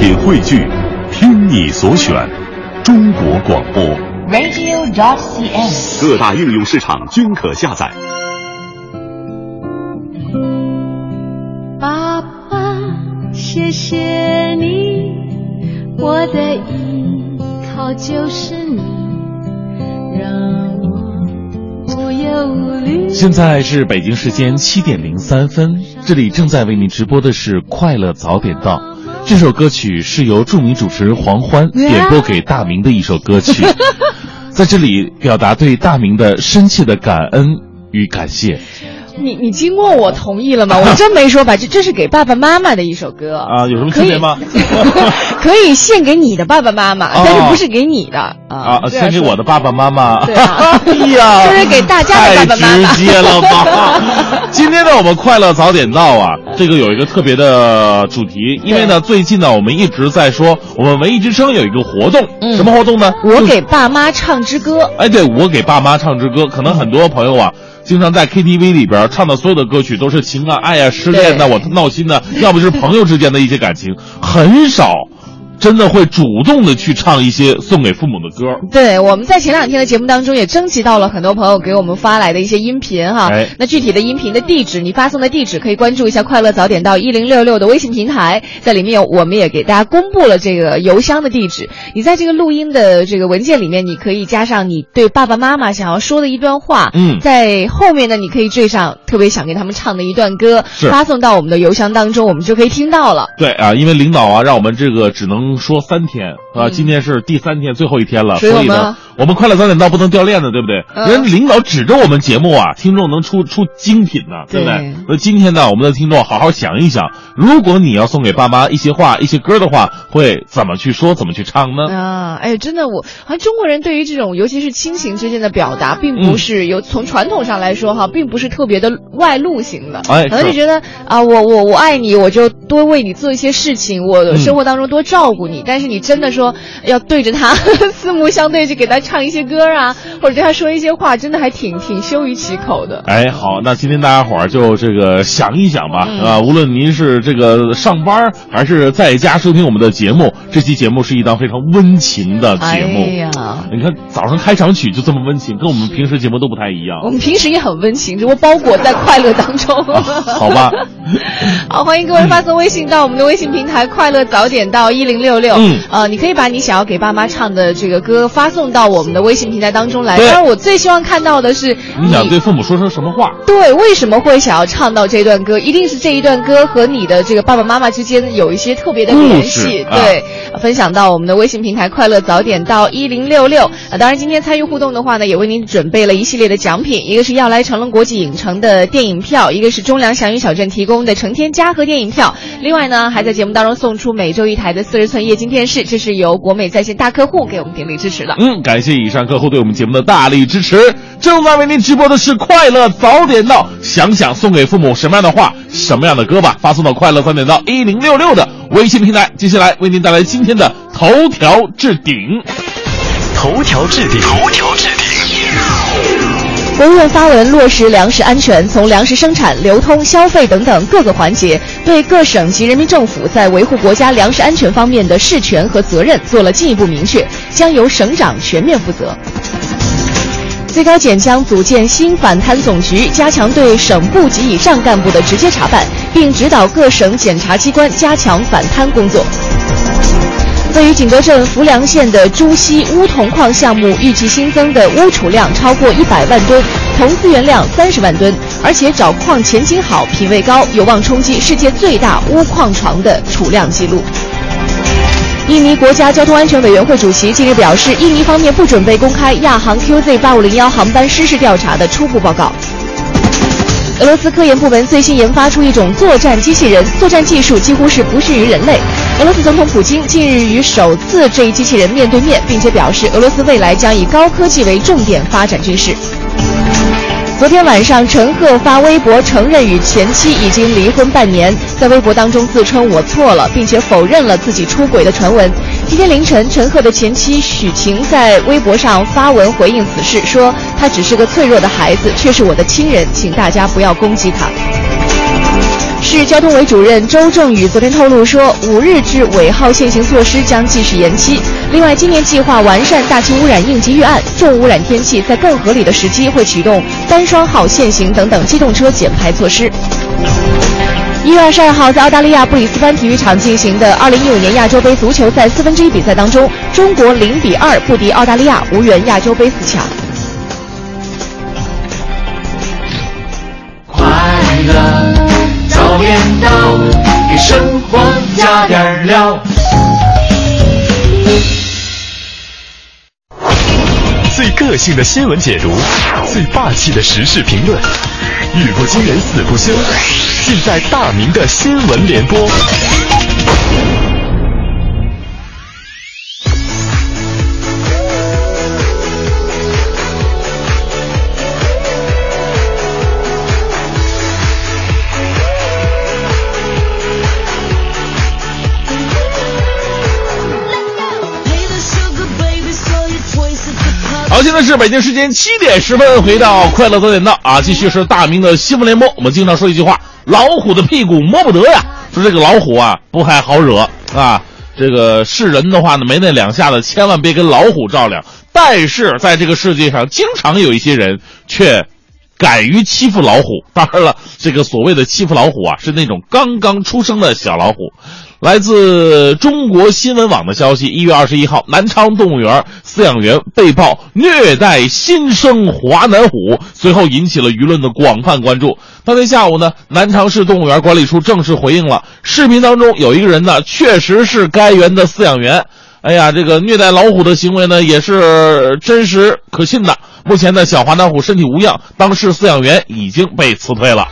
品汇聚，听你所选，中国广播。radio.dot.cn，。各大应用市场均可下载。爸爸，谢谢你，我的依靠就是你，让我无忧无虑。现在是北京时间七点零三分，这里正在为您直播的是《快乐早点到》。这首歌曲是由著名主持人黄欢点播给大明的一首歌曲，在这里表达对大明的深切的感恩与感谢。你你经过我同意了吗？我真没说吧，这这是给爸爸妈妈的一首歌啊，有什么区别吗？可以 献给你的爸爸妈妈，哦但是不是给你的啊？啊，献给我的爸爸妈妈。对啊，哎呀，就是给大家的爸爸妈妈。太直接了吧！今天呢，我们快乐早点到啊，这个有一个特别的主题，因为呢，最近呢，我们一直在说我们文艺之声有一个活动，嗯、什么活动呢？我给爸妈唱支歌。哎，对，我给爸妈唱支歌，可能很多朋友啊。经常在 KTV 里边唱的所有的歌曲都是情啊、爱啊、失恋的、我闹心的，要不就是朋友之间的一些感情，很少。真的会主动的去唱一些送给父母的歌。对，我们在前两天的节目当中也征集到了很多朋友给我们发来的一些音频哈。哎、那具体的音频的地址，你发送的地址可以关注一下“快乐早点到一零六六”的微信平台，在里面我们也给大家公布了这个邮箱的地址。你在这个录音的这个文件里面，你可以加上你对爸爸妈妈想要说的一段话。嗯，在后面呢，你可以缀上特别想给他们唱的一段歌，发送到我们的邮箱当中，我们就可以听到了。对啊，因为领导啊，让我们这个只能说三天。啊，嗯今天是第三天，最后一天了，所以呢，我们快乐早点到不能掉链子，对不对？嗯、人领导指着我们节目啊，听众能出出精品呢，对不对？那今天呢，我们的听众好好想一想，如果你要送给爸妈一些话、一些歌的话，会怎么去说，怎么去唱呢？啊，哎，真的，我好像中国人对于这种，尤其是亲情之间的表达，并不是有、嗯、从传统上来说哈，并不是特别的外露型的。哎，可能就觉得啊，我我我爱你，我就多为你做一些事情，我生活当中多照顾你。嗯、但是你真的说要对着他四目相对去给他唱一些歌啊，或者对他说一些话，真的还挺挺羞于启口的。哎，好，那今天大家伙儿就这个想一想吧，嗯、啊，无论您是这个上班还是在家收听我们的节目，这期节目是一档非常温情的节目。哎呀，你看早上开场曲就这么温情，跟我们平时节目都不太一样。我们平时也很温情，只不过包裹在快乐当中。啊、好吧。好，欢迎各位发送微信到我们的微信平台“快乐早点到一零六六六”。嗯，呃，你可以把你想要给爸妈唱的这个歌发送到我们的微信平台当中来。当然，我最希望看到的是你想对父母说声什么话？对，为什么会想要唱到这段歌？一定是这一段歌和你的这个爸爸妈妈之间有一些特别的联系。对，啊、分享到我们的微信平台“快乐早点到一零六六”。啊，当然，今天参与互动的话呢，也为您准备了一系列的奖品，一个是要来成龙国际影城的电影票，一个是中粮祥云小镇提供的成天嘉禾电影票。另外呢，还在节目当中送出每周一台的四十寸液晶电视，这是由国美在线大客户给我们鼎力支持的。嗯，感谢以上客户对我们节目的大力支持。正在为您直播的是快乐早点到，想想送给父母什么样的话、什么样的歌吧，发送到快乐早点到一零六六的微信平台。接下来为您带来今天的头条置顶。头条置顶，头条置顶。国务院发文落实粮食安全，从粮食生产、流通、消费等等各个环节，对各省级人民政府在维护国家粮食安全方面的事权和责任做了进一步明确，将由省长全面负责。最高检将组建新反贪总局，加强对省部级以上干部的直接查办，并指导各省检察机关加强反贪工作。位于景德镇浮梁县的朱溪钨铜矿项目，预计新增的钨储量超过一百万吨，铜资源量三十万吨，而且找矿前景好、品位高，有望冲击世界最大钨矿床的储量记录。印尼国家交通安全委员会主席近日表示，印尼方面不准备公开亚航 QZ 八五零幺航班失事调查的初步报告。俄罗斯科研部门最新研发出一种作战机器人，作战技术几乎是不逊于人类。俄罗斯总统普京近日与首次这一机器人面对面，并且表示俄罗斯未来将以高科技为重点发展军事。昨天晚上，陈赫发微博承认与前妻已经离婚半年，在微博当中自称我错了，并且否认了自己出轨的传闻。今天凌晨，陈赫的前妻许晴在微博上发文回应此事，说他只是个脆弱的孩子，却是我的亲人，请大家不要攻击他。市交通委主任周正宇昨天透露说，五日至尾号限行措施将继续延期。另外，今年计划完善大气污染应急预案，重污染天气在更合理的时机会启动单双号限行等等机动车减排措施。一月二十二号，在澳大利亚布里斯班体育场进行的二零一五年亚洲杯足球赛四分之一比赛当中，中国零比二不敌澳大利亚，无缘亚洲杯四强。快乐点到，给生活加点料。最个性的新闻解读，最霸气的时事评论，语不惊人死不休，尽在大明的新闻联播。现在是北京时间七点十分，回到快乐早点到啊，继续是大明的新闻联播。我们经常说一句话：老虎的屁股摸不得呀。说这个老虎啊，不太好惹啊。这个是人的话呢，没那两下子，千万别跟老虎较量。但是在这个世界上，经常有一些人却敢于欺负老虎。当然了，这个所谓的欺负老虎啊，是那种刚刚出生的小老虎。来自中国新闻网的消息，一月二十一号，南昌动物园饲养员被曝虐待新生华南虎，随后引起了舆论的广泛关注。当天下午呢，南昌市动物园管理处正式回应了，视频当中有一个人呢，确实是该园的饲养员。哎呀，这个虐待老虎的行为呢，也是真实可信的。目前呢，小华南虎身体无恙，当事饲养员已经被辞退了。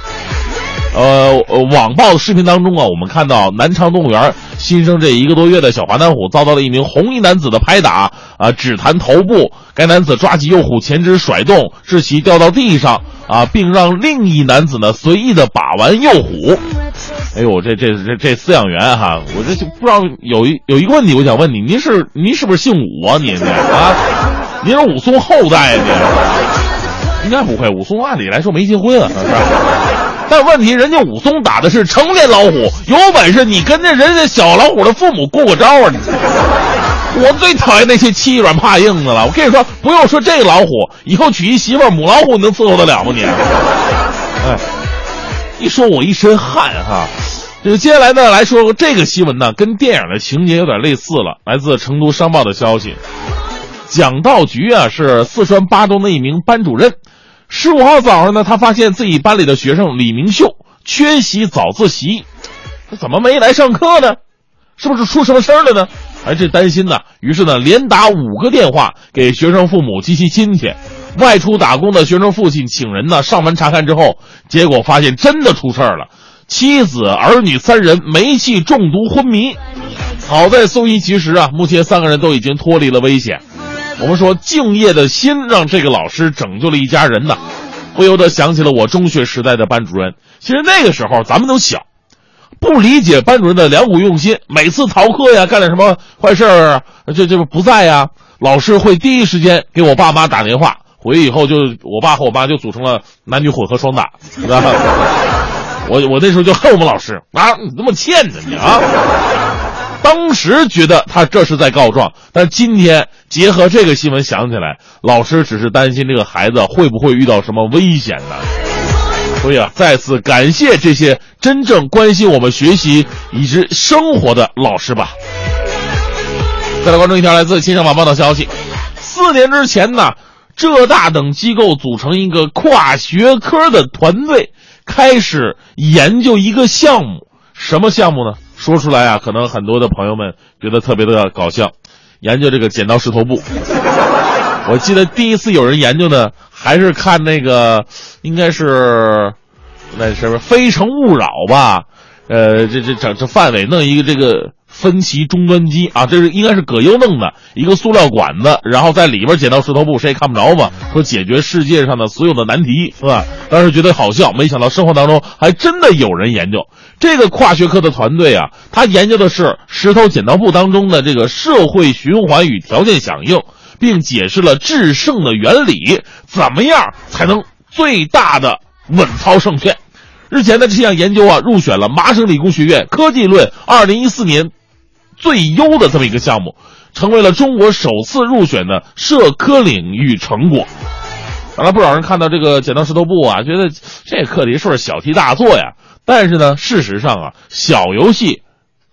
呃，网曝的视频当中啊，我们看到南昌动物园新生这一个多月的小华南虎遭到了一名红衣男子的拍打啊，只弹头部。该男子抓起幼虎前肢甩动，致其掉到地上啊，并让另一男子呢随意的把玩幼虎。哎呦，这这这这饲养员哈，我这就不知道有一有一个问题，我想问你，您是您是不是姓武啊？您您啊，您是武松后代啊？您应该不会，武松按理来说没结婚啊，是吧？但问题，人家武松打的是成年老虎，有本事你跟着人家小老虎的父母过过招啊！你，我最讨厌那些欺软怕硬的了。我跟你说，不用说这老虎，以后娶一媳妇母老虎，你能伺候得了吗你？哎，一说我一身汗哈。这个接下来呢来说这个新闻呢，跟电影的情节有点类似了。来自成都商报的消息，蒋道局啊是四川巴中的一名班主任。十五号早上呢，他发现自己班里的学生李明秀缺席早自习，他怎么没来上课呢？是不是出什么事儿了呢？还是担心呢？于是呢，连打五个电话给学生父母及其亲戚。外出打工的学生父亲请人呢上门查看之后，结果发现真的出事儿了，妻子儿女三人煤气中毒昏迷。好在送医及时啊，目前三个人都已经脱离了危险。我们说敬业的心让这个老师拯救了一家人呐，不由得想起了我中学时代的班主任。其实那个时候咱们都小，不理解班主任的良苦用心。每次逃课呀，干点什么坏事儿，这这不在呀，老师会第一时间给我爸妈打电话。回去以后就我爸和我妈就组成了男女混合双打，是吧？我我那时候就恨我们老师啊，你这么欠着你啊！当时觉得他这是在告状，但今天结合这个新闻想起来，老师只是担心这个孩子会不会遇到什么危险呢？所以啊，再次感谢这些真正关心我们学习以及生活的老师吧。再来关注一条来自《新上晚报》的消息：四年之前呢，浙大等机构组成一个跨学科的团队，开始研究一个项目，什么项目呢？说出来啊，可能很多的朋友们觉得特别的搞笑。研究这个剪刀石头布，我记得第一次有人研究呢，还是看那个，应该是那什么《非诚勿扰》吧？呃，这这整这范伟弄一个这个。分歧终端机啊，这是应该是葛优弄的一个塑料管子，然后在里边剪刀石头布，谁也看不着嘛。说解决世界上的所有的难题，是吧？当时觉得好笑，没想到生活当中还真的有人研究这个跨学科的团队啊。他研究的是石头剪刀布当中的这个社会循环与条件响应，并解释了制胜的原理，怎么样才能最大的稳操胜券。日前的这项研究啊，入选了麻省理工学院科技论二零一四年最优的这么一个项目，成为了中国首次入选的社科领域成果。当然，不少人看到这个剪刀石头布啊，觉得这课题是不是小题大做呀？但是呢，事实上啊，小游戏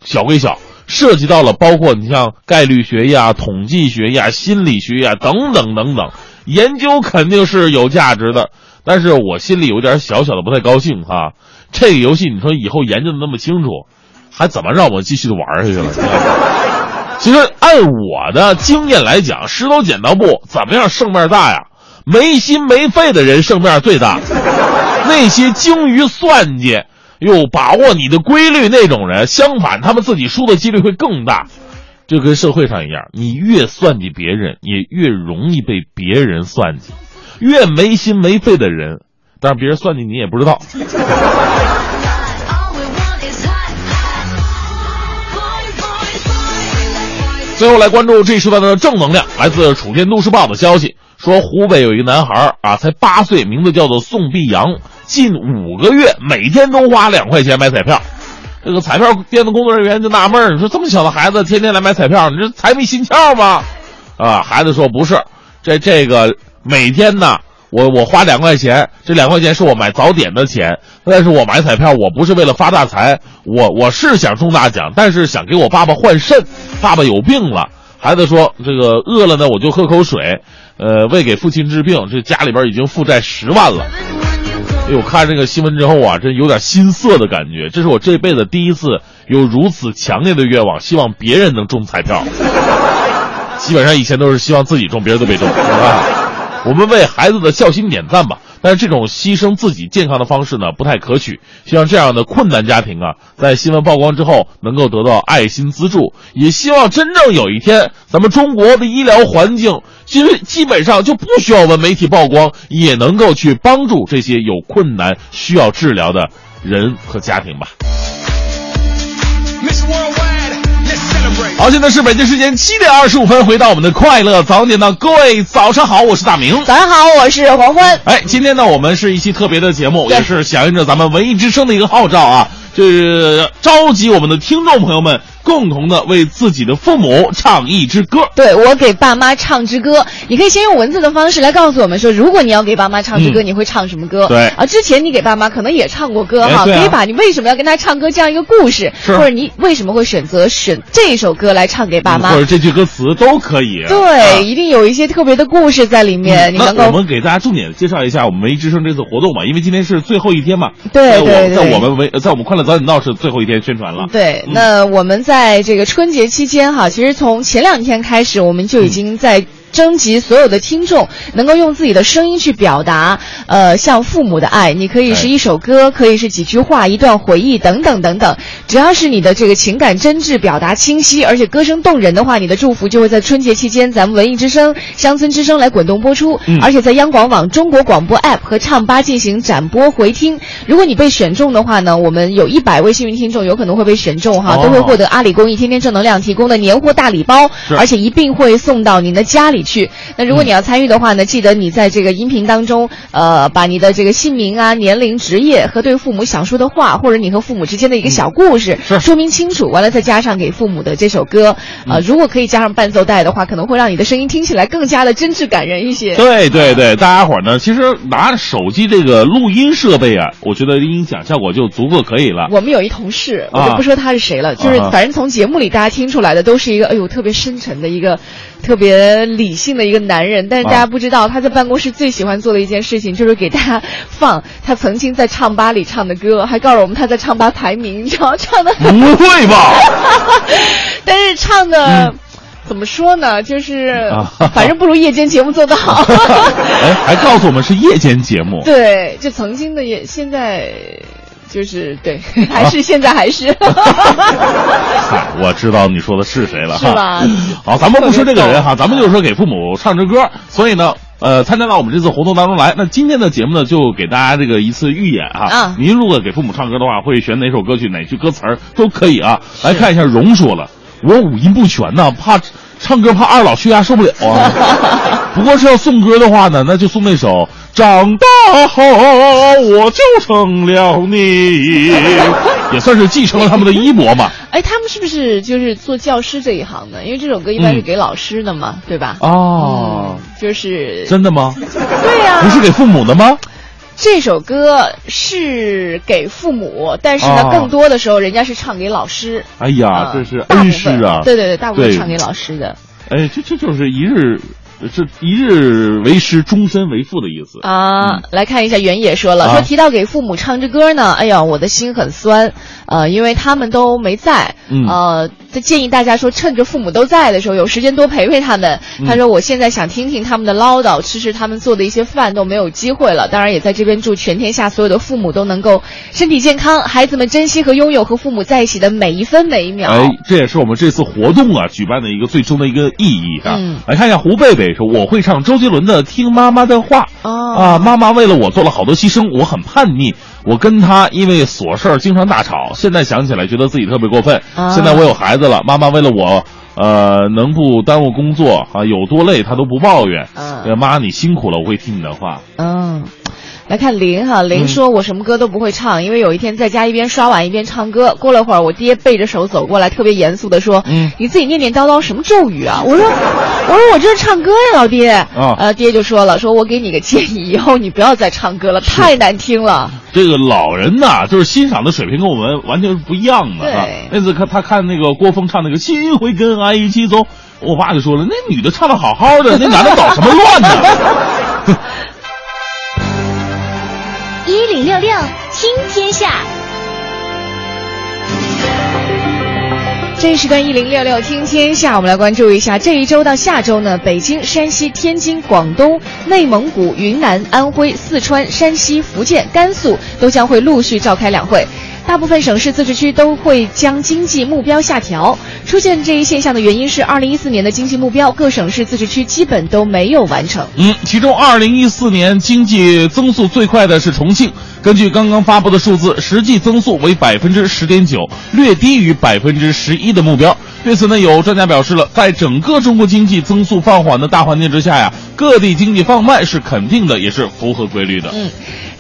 小归小，涉及到了包括你像概率学呀、统计学呀、心理学呀等等等等，研究肯定是有价值的。但是我心里有点小小的不太高兴哈，这个游戏你说以后研究的那么清楚，还怎么让我继续的玩下去了？其实按我的经验来讲，石头剪刀布怎么样胜面大呀？没心没肺的人胜面最大，那些精于算计又把握你的规律那种人，相反他们自己输的几率会更大。就跟社会上一样，你越算计别人，也越容易被别人算计。越没心没肺的人，但是别人算计你也不知道。最后来关注这一时段的正能量，来自《楚天都市报》的消息，说湖北有一个男孩啊，才八岁，名字叫做宋碧阳，近五个月每天都花两块钱买彩票。这个彩票店的工作人员就纳闷儿你说这么小的孩子天天来买彩票，你这财迷心窍吗？啊，孩子说不是，这这个。每天呢，我我花两块钱，这两块钱是我买早点的钱。但是我买彩票，我不是为了发大财，我我是想中大奖，但是想给我爸爸换肾，爸爸有病了。孩子说这个饿了呢，我就喝口水，呃，为给父亲治病。这家里边已经负债十万了。哎呦，看这个新闻之后啊，真有点心塞的感觉。这是我这辈子第一次有如此强烈的愿望，希望别人能中彩票。基本上以前都是希望自己中，别人都没中，是吧？我们为孩子的孝心点赞吧，但是这种牺牲自己健康的方式呢，不太可取。希望这样的困难家庭啊，在新闻曝光之后能够得到爱心资助，也希望真正有一天，咱们中国的医疗环境其实基本上就不需要我们媒体曝光，也能够去帮助这些有困难需要治疗的人和家庭吧。好，现在是北京时间七点二十五分，回到我们的快乐早点到，各位早上好，我是大明。早上好，我是黄欢。哎，今天呢，我们是一期特别的节目，也是响应着咱们文艺之声的一个号召啊，就是召集我们的听众朋友们。共同的为自己的父母唱一支歌。对我给爸妈唱支歌，你可以先用文字的方式来告诉我们说，如果你要给爸妈唱支歌，你会唱什么歌？对啊，之前你给爸妈可能也唱过歌哈，可以把你为什么要跟他唱歌这样一个故事，或者你为什么会选择选这首歌来唱给爸妈，或者这句歌词都可以。对，一定有一些特别的故事在里面。你能够我们给大家重点介绍一下我们文艺之声这次活动吧，因为今天是最后一天嘛。对对对，在我们文在我们快乐早点到是最后一天宣传了。对，那我们在这个春。节期间哈，其实从前两天开始，我们就已经在。征集所有的听众能够用自己的声音去表达，呃，向父母的爱。你可以是一首歌，可以是几句话、一段回忆等等等等。只要是你的这个情感真挚、表达清晰，而且歌声动人的话，你的祝福就会在春节期间，咱们文艺之声、乡村之声来滚动播出。而且在央广网、中国广播 APP 和唱吧进行展播回听。如果你被选中的话呢，我们有一百位幸运听众有可能会被选中哈，都会获得阿里公益天天正能量提供的年货大礼包，而且一并会送到您的家里。去，那如果你要参与的话呢，记得你在这个音频当中，呃，把你的这个姓名啊、年龄、职业和对父母想说的话，或者你和父母之间的一个小故事，说明清楚，完了再加上给父母的这首歌，呃，如果可以加上伴奏带的话，可能会让你的声音听起来更加的真挚感人一些。对对对，大家伙呢，其实拿手机这个录音设备啊，我觉得音响效果就足够可以了。我们有一同事，我就不说他是谁了，就是反正从节目里大家听出来的都是一个，哎呦，特别深沉的一个。特别理性的一个男人，但是大家不知道，他在办公室最喜欢做的一件事情就是给大家放他曾经在唱吧里唱的歌，还告诉我们他在唱吧排名，你知道唱的不会吧？但是唱的怎么说呢？就是反正不如夜间节目做得好。哎，还告诉我们是夜间节目。对，就曾经的也现在。就是对，还是现在还是。嗨，我知道你说的是谁了，是吧？好，咱们不说这个人哈，咱们就说给父母唱支歌。所以呢，呃，参加到我们这次活动当中来。那今天的节目呢，就给大家这个一次预演哈。啊。您如果给父母唱歌的话，会选哪首歌曲？哪句歌词儿都可以啊。来看一下，荣说了，我五音不全呢，怕唱歌怕二老血压受不了啊。不过是要送歌的话呢，那就送那首《长大后我就成了你 》，也算是继承了他们的衣钵嘛。哎，他们是不是就是做教师这一行的？因为这首歌一般是给老师的嘛，对吧？哦，就是真的吗？对呀、不是给父母的吗？这首歌是给父母，但是呢，哦更多的时候人家是唱给老师。哎呀啊，这是恩师分啊！对对对，大部分对唱给老师的哎，这这就是一日，这一日为师，终身为父的意思。啊。嗯来看一下，原野说了，啊说提到给父母唱支歌呢，哎呀，我的心很酸，呃，因为他们都没在，嗯呃，他建议大家说，趁着父母都在的时候，有时间多陪陪他们。嗯他说，我现在想听听他们的唠叨，吃吃他们做的一些饭都没有机会了。当然，也在这边祝全天下所有的父母都能够身体健康，孩子们珍惜和拥有和父母在一起的每一分每一秒。哎，这也是我们这次活动啊举办的一个最终的一个意义啊。嗯来看一下胡贝贝说：“我会唱周杰伦的《听妈妈的话》哦啊，妈妈为了我做了好多牺牲，我很叛逆，我跟他因为琐事儿经常大吵。现在想起来，觉得自己特别过分。啊现在我有孩子了，妈妈为了我。”呃，能不耽误工作啊？有多累，她都不抱怨。嗯呃妈，你辛苦了，我会听你的话。嗯，来看林哈，嗯林说：“我什么歌都不会唱，因为有一天在家一边刷碗一边唱歌。过了会儿，我爹背着手走过来，特别严肃的说：‘嗯你自己念念叨叨什么咒语啊？’我说：‘我说我这是唱歌呀，老爹。’啊呃，爹就说了：‘说我给你个建议，以后你不要再唱歌了，太难听了。这个老人呐，就是欣赏的水平跟我们完全是不一样的。对啊、那次看他看那个郭峰唱那个《心会跟爱一起走》，我爸就说了，那女的唱的好好的，那男的捣什么乱呢？六六听天下，这一时段一零六六听天下，我们来关注一下这一周到下周呢，北京、山西、天津、广东、内蒙古、云南、安徽、四川、山西、福建、甘肃都将会陆续召开两会。大部分省市自治区都会将经济目标下调。出现这一现象的原因是，二零一四年的经济目标，各省市自治区基本都没有完成。嗯，其中二零一四年经济增速最快的是重庆，根据刚刚发布的数字，实际增速为百分之十点九，略低于百分之十一的目标。对此呢，有专家表示了，在整个中国经济增速放缓的大环境之下呀，各地经济放慢是肯定的，也是符合规律的。嗯，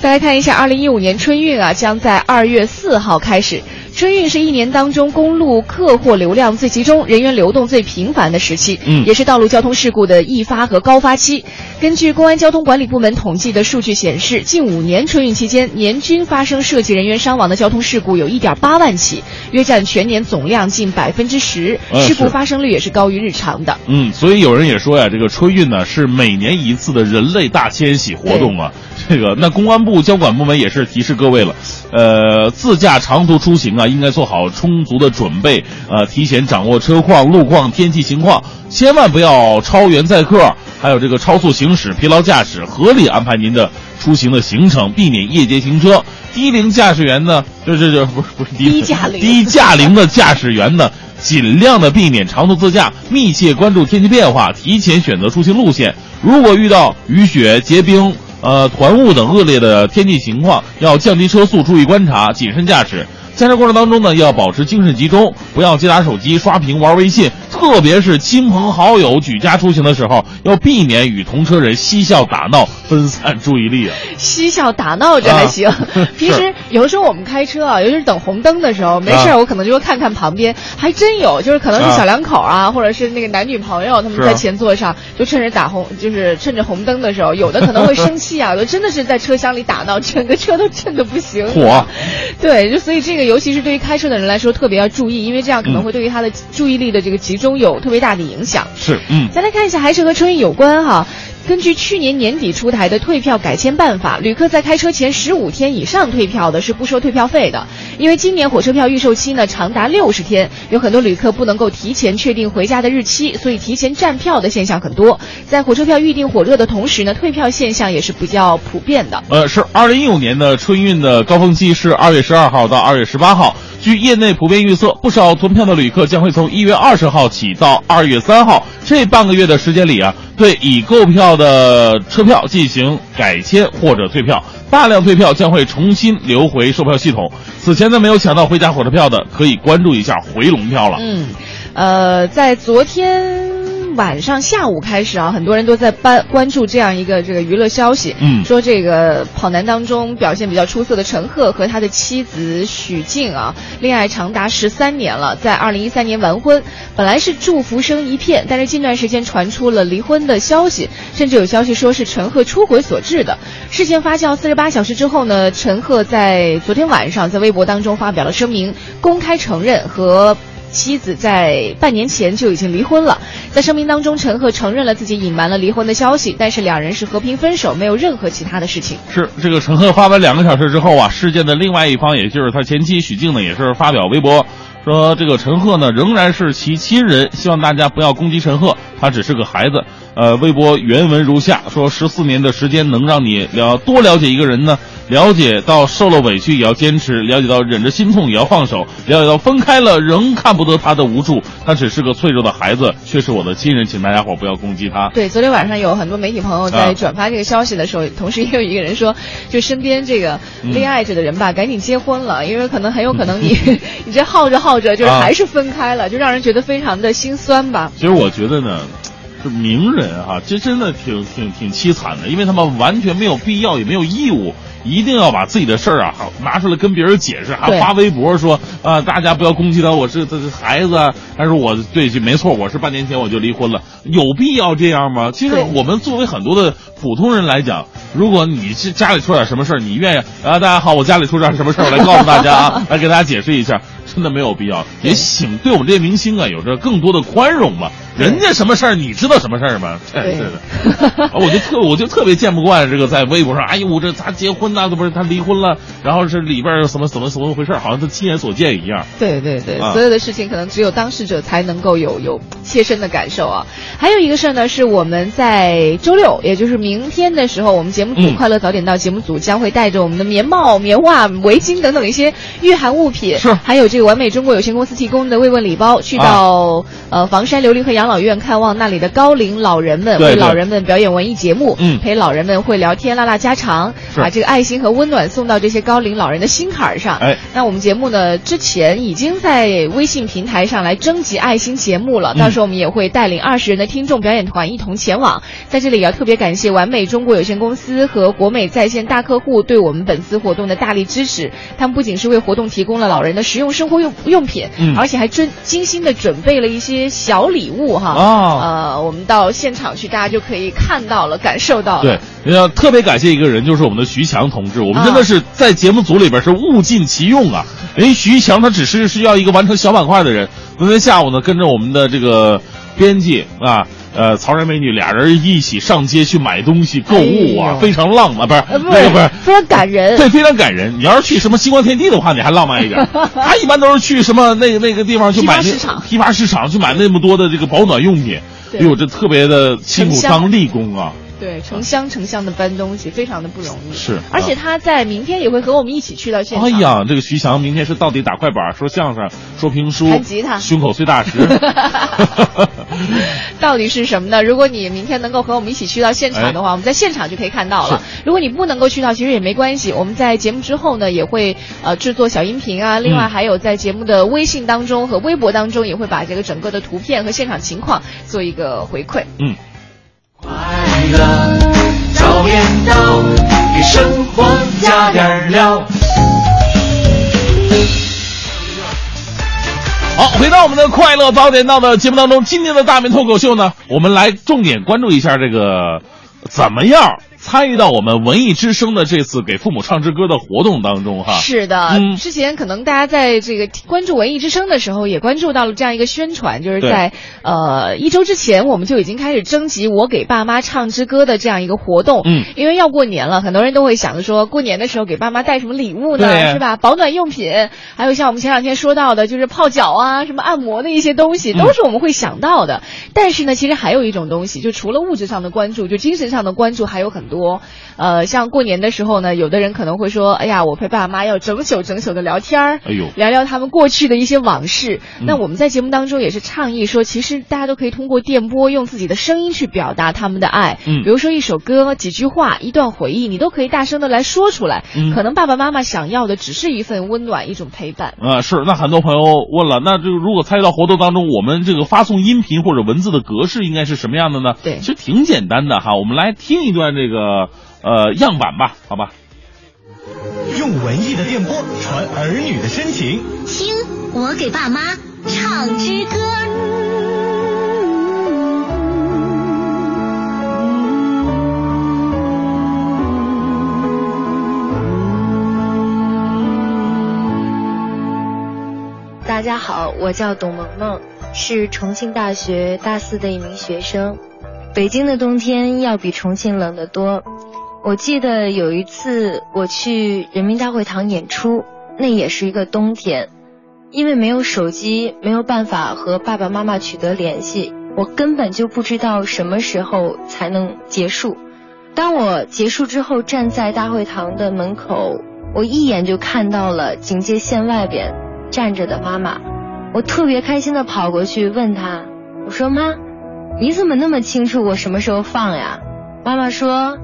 再来看一下，二零一五年春运啊，将在二月四号开始。春运是一年当中公路客货流量最集中、人员流动最频繁的时期，嗯也是道路交通事故的易发和高发期。根据公安交通管理部门统计的数据显示，近五年春运期间，年均发生涉及人员伤亡的交通事故有一点八万起，约占全年总量近百分之十，呃事故发生率也是高于日常的。嗯，所以有人也说呀，这个春运呢是每年一次的人类大迁徙活动啊。这个，那公安部交管部门也是提示各位了，呃，自驾长途出行啊，应该做好充足的准备，呃，提前掌握车况、路况、天气情况，千万不要超员载客，还有这个超速行驶、疲劳驾驶，合理安排您的出行的行程，避免夜间行车。低龄驾驶员呢，这这这不是不是低低驾龄低驾龄的驾驶员呢，尽量的避免长途自驾，密切关注天气变化，提前选择出行路线。如果遇到雨雪、结冰、呃团雾等恶劣的天气情况，要降低车速，注意观察，谨慎驾驶。驾车过程当中呢，要保持精神集中，不要接打手机、刷屏、玩微信。特别是亲朋好友举家出行的时候，要避免与同车人嬉笑打闹，分散注意力啊。嬉笑打闹这还行。啊平时 有的时候我们开车啊，尤其是等红灯的时候，没事我可能就会看看旁边，还真有，就是可能是小两口啊，或者是那个男女朋友，他们在前座上，就趁着打红，就是趁着红灯的时候，有的可能会生气啊，有的真的是在车厢里打闹，整个车都震得不行。火，对，就所以这个尤其是对于开车的人来说特别要注意，因为这样可能会对于他的注意力的这个集中有特别大的影响。是嗯。再来看一下，还是和春运有关哈。根据去年年底出台的退票改签办法，旅客在开车前十五天以上退票的是不收退票费的。因为今年火车票预售期呢长达六十天，有很多旅客不能够提前确定回家的日期，所以提前站票的现象很多。在火车票预订火热的同时呢，退票现象也是比较普遍的。呃，是二零一五年的春运的高峰期是二月十二号到二月十八号。据业内普遍预测，不少囤票的旅客将会从一月二十号起到二月三号这半个月的时间里啊，对已购票的车票进行改签或者退票，大量退票将会重新流回售票系统。此前呢没有抢到回家火车票的，可以关注一下回笼票了。嗯，呃，在昨天天晚上下午开始啊，很多人都在关关注这样一个这个娱乐消息，嗯说这个跑男当中表现比较出色的陈赫和他的妻子许静啊，恋爱长达十三年了，在二零一三年完婚，本来是祝福声一片，但是近段时间传出了离婚的消息，甚至有消息说是陈赫出轨所致的。事件发酵四十八小时之后呢，陈赫在昨天晚上在微博当中发表了声明，公开承认和。妻子在半年前就已经离婚了，在声明当中，陈赫承认了自己隐瞒了离婚的消息，但是两人是和平分手，没有任何其他的事情。是这个陈赫发完两个小时之后啊，事件的另外一方，也就是他前妻许静呢，也是发表微博说，这个陈赫呢仍然是其亲人，希望大家不要攻击陈赫，他只是个孩子。呃，微博原文如下：说十四年的时间能让你了多了解一个人呢，了解到受了委屈也要坚持，了解到忍着心痛也要放手，了解到分开了仍看不得他的无助，他只是个脆弱的孩子，却是我的亲人，请大家伙不要攻击他。对，昨天晚上有很多媒体朋友啊在转发这个消息的时候，同时也有一个人说，就身边这个嗯恋爱着的人吧，赶紧结婚了，因为可能很有可能你 你这耗着耗着，就是啊还是分开了，就让人觉得非常的心酸吧。其实我觉得呢，名人哈、这真的挺挺挺凄惨的，因为他们完全没有必要，也没有义务。一定要把自己的事儿啊好拿出来跟别人解释，还发微博说啊、大家不要攻击他，我是他是孩子啊，还是我对没错，我是半年前我就离婚了，有必要这样吗？其实我们作为很多的普通人来讲，如果你是家里出点什么事儿，你愿意啊，大家好，我家里出点什么事儿，我来告诉大家啊，来给大家解释一下，真的没有必要，也请对我们这些明星啊有着更多的宽容吧。人家什么事儿，你知道什么事儿吗？真对 是的，我就特我就特别见不惯这个在微博上，哎呦，我这咋结婚呐，这不是他离婚了，然后是里边儿什么怎么怎么回事儿，好像他亲眼所见一样。对对对，啊。所有的事情可能只有当事者才能够有有切身的感受啊。还有一个事儿呢，是我们在周六，也就是明天的时候，我们节目组、嗯快乐早点到节目组将会带着我们的棉帽、棉袜、围巾等等一些御寒物品，是。还有这个完美中国有限公司提供的慰问礼包，去到、呃房山琉璃河养老院看望那里的高龄老人们，对对。为老人们表演文艺节目，嗯。陪老人们会聊天、拉拉家常，是。把这个爱心和温暖送到这些高龄老人的心坎儿上。哎那我们节目呢，之前已经在微信平台上来征集爱心节目了，嗯到时候我们也会带领二十人的听众表演团一同前往。在这里也要特别感谢完美中国有限公司和国美在线大客户对我们本次活动的大力支持。他们不仅是为活动提供了老人的实用生活用用品，嗯而且还真精心的准备了一些小礼物哈。哦呃，我们到现场去，大家就可以看到了，感受到了。对，要特别感谢一个人，就是我们的徐强同志。我们真的是在节目组里边是物尽其用啊。人徐强他只是需要一个完成小板块的人。昨天下午呢，跟着我们的这个编辑啊，呃，曹然美女俩人一起上街去买东西购物啊，哎非常浪漫，不是呃，不那个不是。非常感人。对，非常感人。你要是去什么星光天地的话，你还浪漫一点。他一般都是去什么那个那个地方去买那批发市场批发市场去买那么多的这个保暖用品。对哎呦，这特别的辛苦当力工啊。对，成箱成箱的搬东西，非常的不容易。是而且他在明天也会和我们一起去到现场。哎呀，这个徐翔明天是到底打快板、说相声、说评书、弹吉他胸口碎大石。到底是什么呢？如果你明天能够和我们一起去到现场的话，我们在现场就可以看到了。如果你不能够去到，其实也没关系。我们在节目之后呢，也会呃制作小音频啊，另外嗯还有在节目的微信当中和微博当中，也会把这个整个的图片和现场情况做一个回馈。嗯，快乐早点到，给生活加点料。好，回到我们的快乐早点到的节目当中，今天的大明脱口秀呢，我们来重点关注一下这个怎么样参与到我们文艺之声的这次给父母唱支歌的活动当中哈。是的，嗯之前可能大家在这个关注文艺之声的时候，也关注到了这样一个宣传，就是在呃一周之前，我们就已经开始征集我给爸妈唱支歌的这样一个活动。嗯，因为要过年了，很多人都会想着说，过年的时候给爸妈带什么礼物呢？是吧？保暖用品，还有像我们前两天说到的，就是泡脚啊、什么按摩的一些东西，嗯都是我们会想到的。但是呢，其实还有一种东西，就除了物质上的关注，就精神上的关注还有很多。多。呃，像过年的时候呢，有的人可能会说，哎呀，我陪爸爸妈妈要整宿整宿的聊天儿，哎呦聊聊他们过去的一些往事。嗯那我们在节目当中也是倡议说，其实大家都可以通过电波用自己的声音去表达他们的爱，嗯比如说一首歌、几句话、一段回忆，你都可以大声的来说出来。嗯可能爸爸妈妈想要的只是一份温暖，一种陪伴。啊，是，那很多朋友问了，那这个如果参与到活动当中，我们这个发送音频或者文字的格式应该是什么样的呢？对其实挺简单的哈，我们来听一段这个呃样板吧，好吧？用文艺的电波传儿女的深情。听我给爸妈唱支歌。大家好，我叫董萌萌，是重庆大学大四的一名学生。北京的冬天要比重庆冷得多。我记得有一次我去人民大会堂演出，那也是一个冬天，因为没有手机，没有办法和爸爸妈妈取得联系，我根本就不知道什么时候才能结束。当我结束之后，站在大会堂的门口，我一眼就看到了警戒线外边站着的妈妈，我特别开心的跑过去问她，我说妈，你怎么那么清楚我什么时候放呀？妈妈说，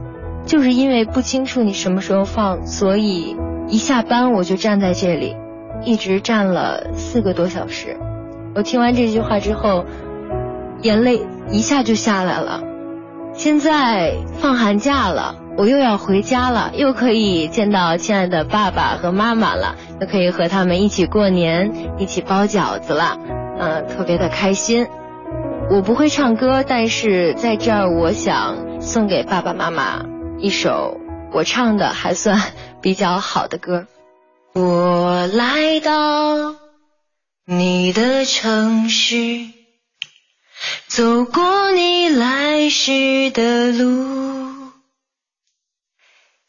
就是因为不清楚你什么时候放，所以一下班我就站在这里，一直站了四个多小时。我听完这句话之后，眼泪一下就下来了。现在放寒假了，我又要回家了，又可以见到亲爱的爸爸和妈妈了，又可以和他们一起过年，一起包饺子了，嗯、特别的开心。我不会唱歌，但是在这儿，我想送给爸爸妈妈一首我唱的还算比较好的歌。我来到你的城市。走过你来时的路，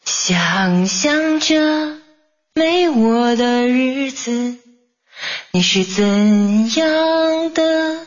想象着没我的日子，你是怎样的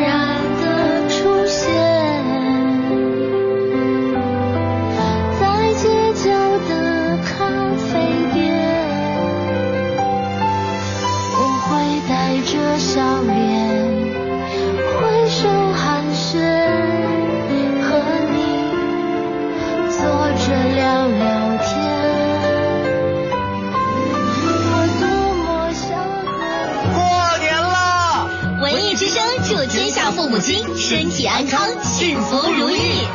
身体安康，幸福如意。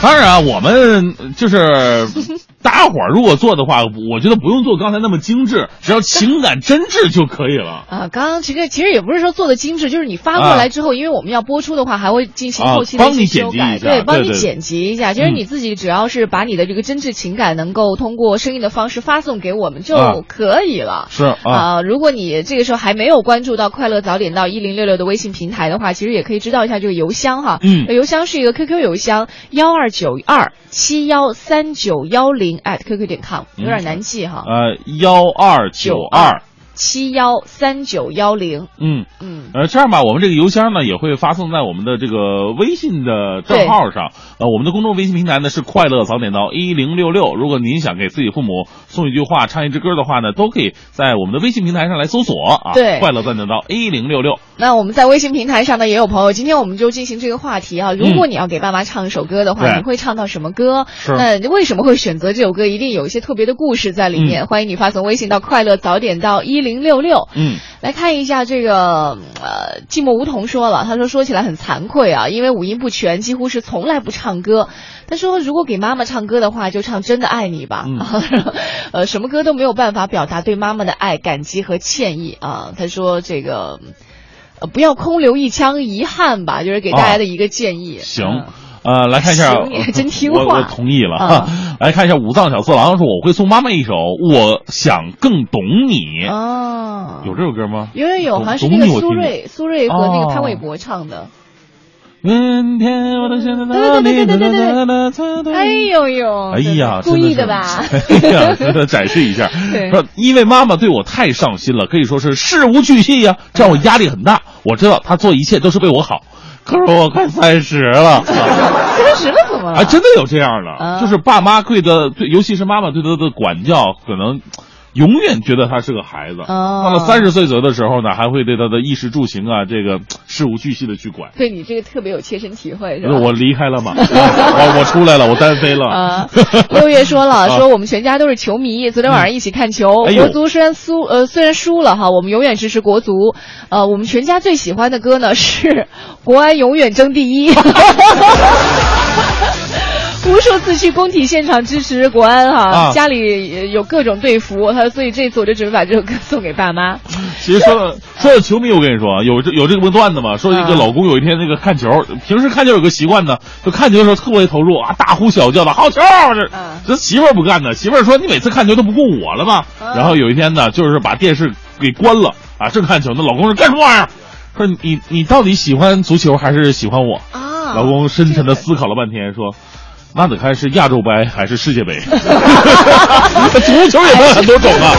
当然啊，我们就是大家伙儿如果做的话，我觉得不用做刚才那么精致，只要情感真挚就可以了。啊，刚刚其实其实也不是说做的精致，就是你发过来之后，因为我们要播出的话，还会进行啊后期的一帮你些修改，剪辑对，帮你剪辑一下。其实嗯你自己只要是把你的这个真挚情感能够通过声音的方式发送给我们就啊可以了。是啊，啊、如果你这个时候还没有关注到“快乐早点到一零六六”的微信平台的话，其实也可以知道一下这个邮箱哈。嗯邮箱是一个 QQ 邮箱幺二九二七幺三九幺零 at qq 点 com，有点难记哈。呃，幺二九二，七幺三九幺零，嗯。嗯，呃，这样吧，我们这个邮箱呢也会发送在我们的这个微信的账号上。呃，我们的公众微信平台呢是快乐早点到一零六六。如果您想给自己父母送一句话、唱一支歌的话呢，都可以在我们的微信平台上来搜索啊。对快乐早点到一零六六。那我们在微信平台上呢也有朋友，今天我们就进行这个话题啊。如果你要给爸妈唱一首歌的话，对你会唱到什么歌？是那为什么会选择这首歌？一定有一些特别的故事在里面。嗯欢迎你发送微信到快乐早点到一零六六。嗯，来看一下这个呃，寂寞梧桐说了，他说说起来很惭愧啊，因为五音不全，几乎是从来不唱歌。他说如果给妈妈唱歌的话，就唱《真的爱你》吧。嗯 呃，什么歌都没有办法表达对妈妈的爱、感激和歉意啊。他说这个。呃，不要空留一腔遗憾吧，就是给大家的一个建议。行嗯。呃，来看一下，行你还真听话我同意了。啊来看一下五藏小色狼说：“我会送妈妈一首《我想更懂你》。啊，有这首歌吗？有有有，好像是那个苏芮，苏芮和那个潘哦玮柏唱的。明天我的现在对对对对对对对哎呦呦，哎呀，故意的吧？是 哎呀，真的展示一下。对说因为妈妈对我太上心了，可以说是事无巨细呀、这让我压力很大。我知道她做一切都是为我好，可是我快三十了。三十了怎么了？啊，真的有这样的，啊就是爸妈对的，对，尤其是妈妈对他的管教，可能永远觉得他是个孩子。哦到了三十岁左右的时候呢，还会对他的衣食住行啊，这个 事无巨细的去管。对你这个特别有切身体会，是吧？我离开了嘛，我我出来了，我单飞了。啊，六月说了，啊说我们全家都是球迷，昨天晚上一起看球，哎国足虽然输，呃，虽然输了哈，我们永远支持国足。呃，我们全家最喜欢的歌呢是《国安永远争第一》。无数次去工体现场支持国安哈，啊家里呃有各种队服，他所以这次我就准备把这首歌送给爸妈。其实说到说到球迷，我跟你说啊，有这有这个段子嘛，说一个啊老公有一天那个看球，平时看球有个习惯呢，就看球的时候特别投入啊，大呼小叫的好球，这媳妇儿不干呢，媳妇儿说你每次看球都不顾我了吗？嗯然后有一天呢，就是把电视给关了啊，正看球呢，老公说干什么玩意儿？说你你到底喜欢足球还是喜欢我？啊老公深沉的思考了半天，说。那得看是亚洲杯还是世界杯，足球也分很多种啊，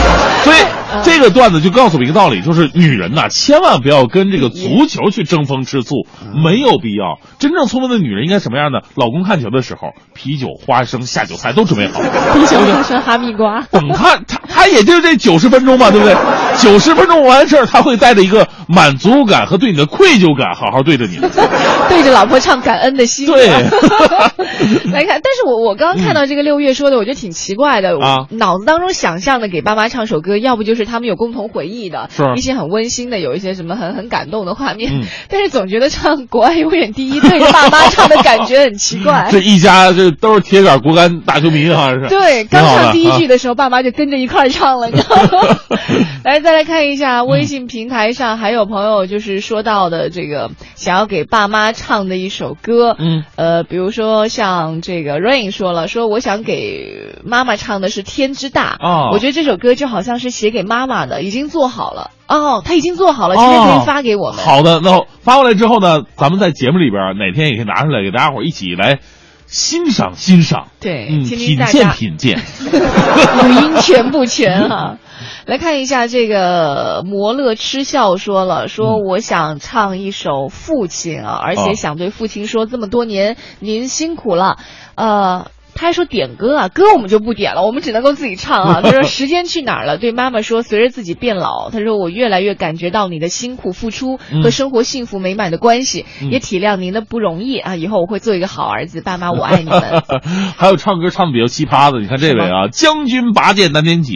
所以这个段子就告诉我们一个道理，就是女人呐、千万不要跟这个足球去争风吃醋，没有必要。真正聪明的女人应该什么样呢？老公看球的时候，啤酒、花生、下酒菜都准备好，啤酒花生哈密瓜。等他他他也就这九十分钟嘛，对不对？九十分钟完事儿，他会带着一个满足感和对你的愧疚感，好好对着你。对着老婆唱《感恩的心》。对 来看，但是我我刚刚看到这个六月说的，我觉得挺奇怪的。啊脑子当中想象的给爸妈唱首歌，要不就是他们有共同回忆的，是一些很温馨的，有一些什么很很感动的画面。嗯 但是总觉得唱《国爱永远第一》对着爸妈唱的感觉很奇怪。这一家这都是铁杆国安大球迷，好像是。对，刚唱第一句啊的时候，爸妈就跟着一块儿唱了，你知道吗？来，再来看一下微信平台上还有朋友就是说到的这个想要给爸妈唱的一首歌，嗯，呃，比如说像这个 Rain 说了，说我想给妈妈唱的是《天之大》哦我觉得这首歌就好像是写给妈妈的，已经做好了。哦，他已经做好了，今天可以发给我们。好的，那发过来之后呢，咱们在节目里边哪天也可以拿出来给大家伙儿一起来欣赏欣赏，对，嗯，品鉴品鉴。语音全不全啊、来看一下这个摩乐痴笑说了，说我想唱一首《父亲》啊，而且哦想对父亲说，这么多年您辛苦了，呃。他还说点歌啊，歌我们就不点了，我们只能够自己唱啊。他说 时间去哪儿了？对妈妈说，随着自己变老，他说我越来越感觉到你的辛苦付出嗯和生活幸福美满的关系，嗯也体谅您的不容易啊。以后我会做一个好儿子，爸妈我爱你们。还有唱歌唱的比较奇葩的，你看这位啊，将军拔剑难天起，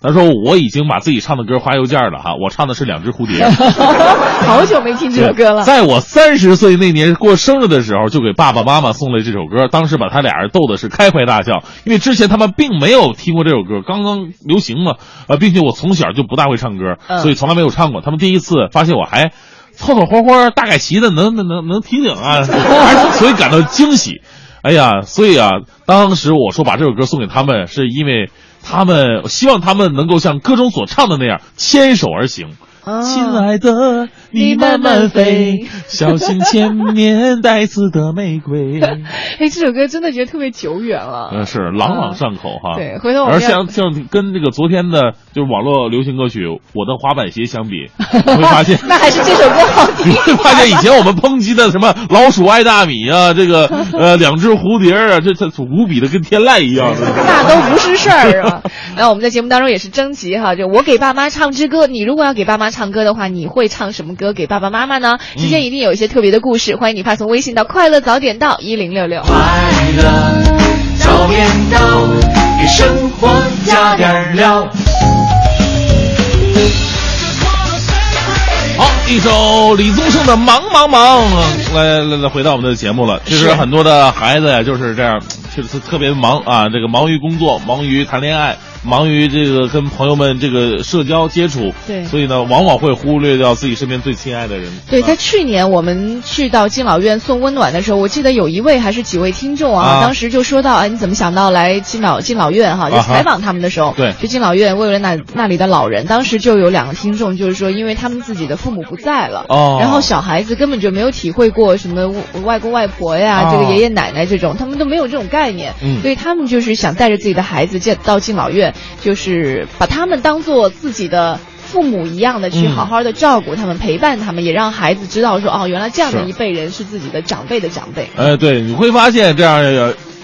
他说我已经把自己唱的歌发邮件了哈，我唱的是两只蝴蝶。好久没听这首歌了。在我三十岁那年过生日的时候，就给爸爸妈妈送了这首歌，当时把他俩人逗的是开怀大笑，因为之前他们并没有听过这首歌，刚刚流行嘛，呃，并且我从小就不大会唱歌，嗯所以从来没有唱过。他们第一次发现我还凑凑合合、大概齐的能能能能听听啊，所以感到惊喜。哎呀，所以啊，当时我说把这首歌送给他们，是因为他们希望他们能够像歌中所唱的那样牵手而行。啊亲爱的，你慢慢飞，小心前面带刺的玫瑰。哎，这首歌真的觉得特别久远了。嗯，是朗朗上口哈。对回头而像像跟这个昨天的就是网络流行歌曲《我的滑板鞋》相比，你会发现那还是这首歌好听 你。会发现以前我们抨击的什么老鼠爱大米啊，这个呃两只蝴蝶啊，这这无比的跟天籁一样。那都不是事儿啊！那我们在节目当中也是征集哈，就我给爸妈唱支歌，你如果要给爸妈唱歌的话，你会唱什么歌给爸爸妈妈呢？之间一定有一些特别的故事，欢迎你发送微信到快乐早点到一零六六。快乐早点到，给生活加点料。好，一首李宗盛的《忙忙忙》，来来来，回到我们的节目了。其实很多的孩子呀，就是这样，就是特别忙啊，这个忙于工作，忙于谈恋爱，忙于这个跟朋友们这个社交接触，对。所以呢，往往会忽略掉自己身边最亲爱的人。对，啊。在去年我们去到敬老院送温暖的时候，我记得有一位还是几位听众啊，啊。当时就说到，哎，你怎么想到来敬老敬老院哈？就采访他们的时候，对。去敬老院为了那那里的老人，当时就有两个听众就是说，因为他们自己的父母不在了，哦。然后小孩子根本就没有体会过什么外公外婆呀、哦。这个爷爷奶奶这种，他们都没有这种概念，嗯。所以他们就是想带着自己的孩子见到敬老院，就是把他们当做自己的。父母一样的去嗯好好的照顾他们、陪伴他们，也让孩子知道说哦，原来这样的一辈人是自己的长辈的长辈。呃，对，你会发现这样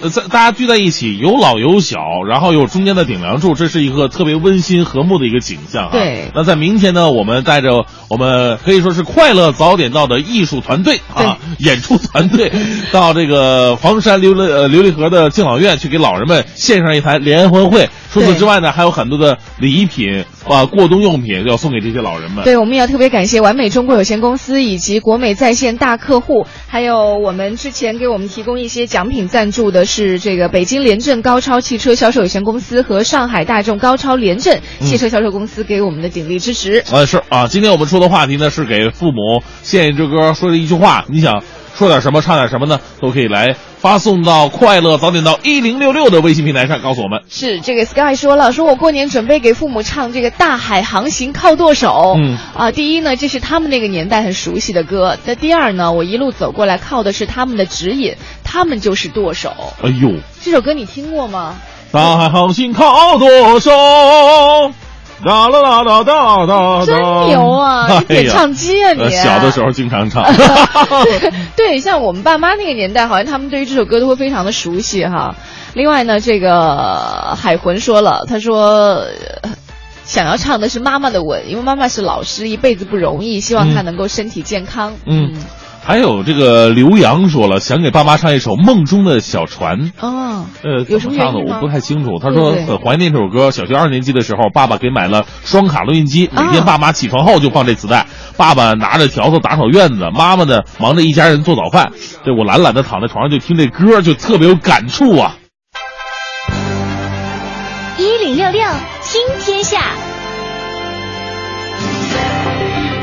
呃，在大家聚在一起，有老有小，然后有中间的顶梁柱，这是一个特别温馨和睦的一个景象啊。对那在明天呢，我们带着我们可以说是快乐早点到的艺术团队啊，演出团队，到这个房山琉璃呃琉璃河的敬老院去给老人们献上一台联欢会。除此之外呢，还有很多的礼品啊、过冬用品要送给这些老人们。对，我们也要特别感谢完美中国有限公司以及国美在线大客户，还有我们之前给我们提供一些奖品赞助的是这个北京联正高超汽车销售有限公司和上海大众高超联正汽车销售公司给我们的鼎力支持。啊，是啊，今天我们说的话题呢是给父母献一支歌，说的一句话，你想说点什么，唱点什么呢？都可以来发送到快乐早点到一零六六的微信平台上告诉我们。是这个 Sky 说了，说我过年准备给父母唱这个《大海航行靠舵手》。嗯啊，第一呢，这是他们那个年代很熟悉的歌；那第二呢，我一路走过来靠的是他们的指引，他们就是舵手。哎呦，这首歌你听过吗？大海航行靠舵手，哒啦啦啦哒哒哒，真牛啊！你哎点唱机啊你！呃小的时候经常唱。对，像我们爸妈那个年代，好像他们对于这首歌都会非常的熟悉哈。另外呢，这个海魂说了，他说。呃想要唱的是妈妈的吻，因为妈妈是老师，一辈子不容易，希望她能够身体健康。嗯，还有这个刘洋说了，想给爸妈唱一首《梦中的小船》。哦，呃，有什么唱的我不太清楚。他说很怀念这首歌。小学二年级的时候，爸爸给买了双卡录音机，每啊天爸妈起床后就放这磁带。爸爸拿着笤帚打扫院子，妈妈呢忙着一家人做早饭。这我懒懒的躺在床上就听这歌，就特别有感触啊。一零六六听天下，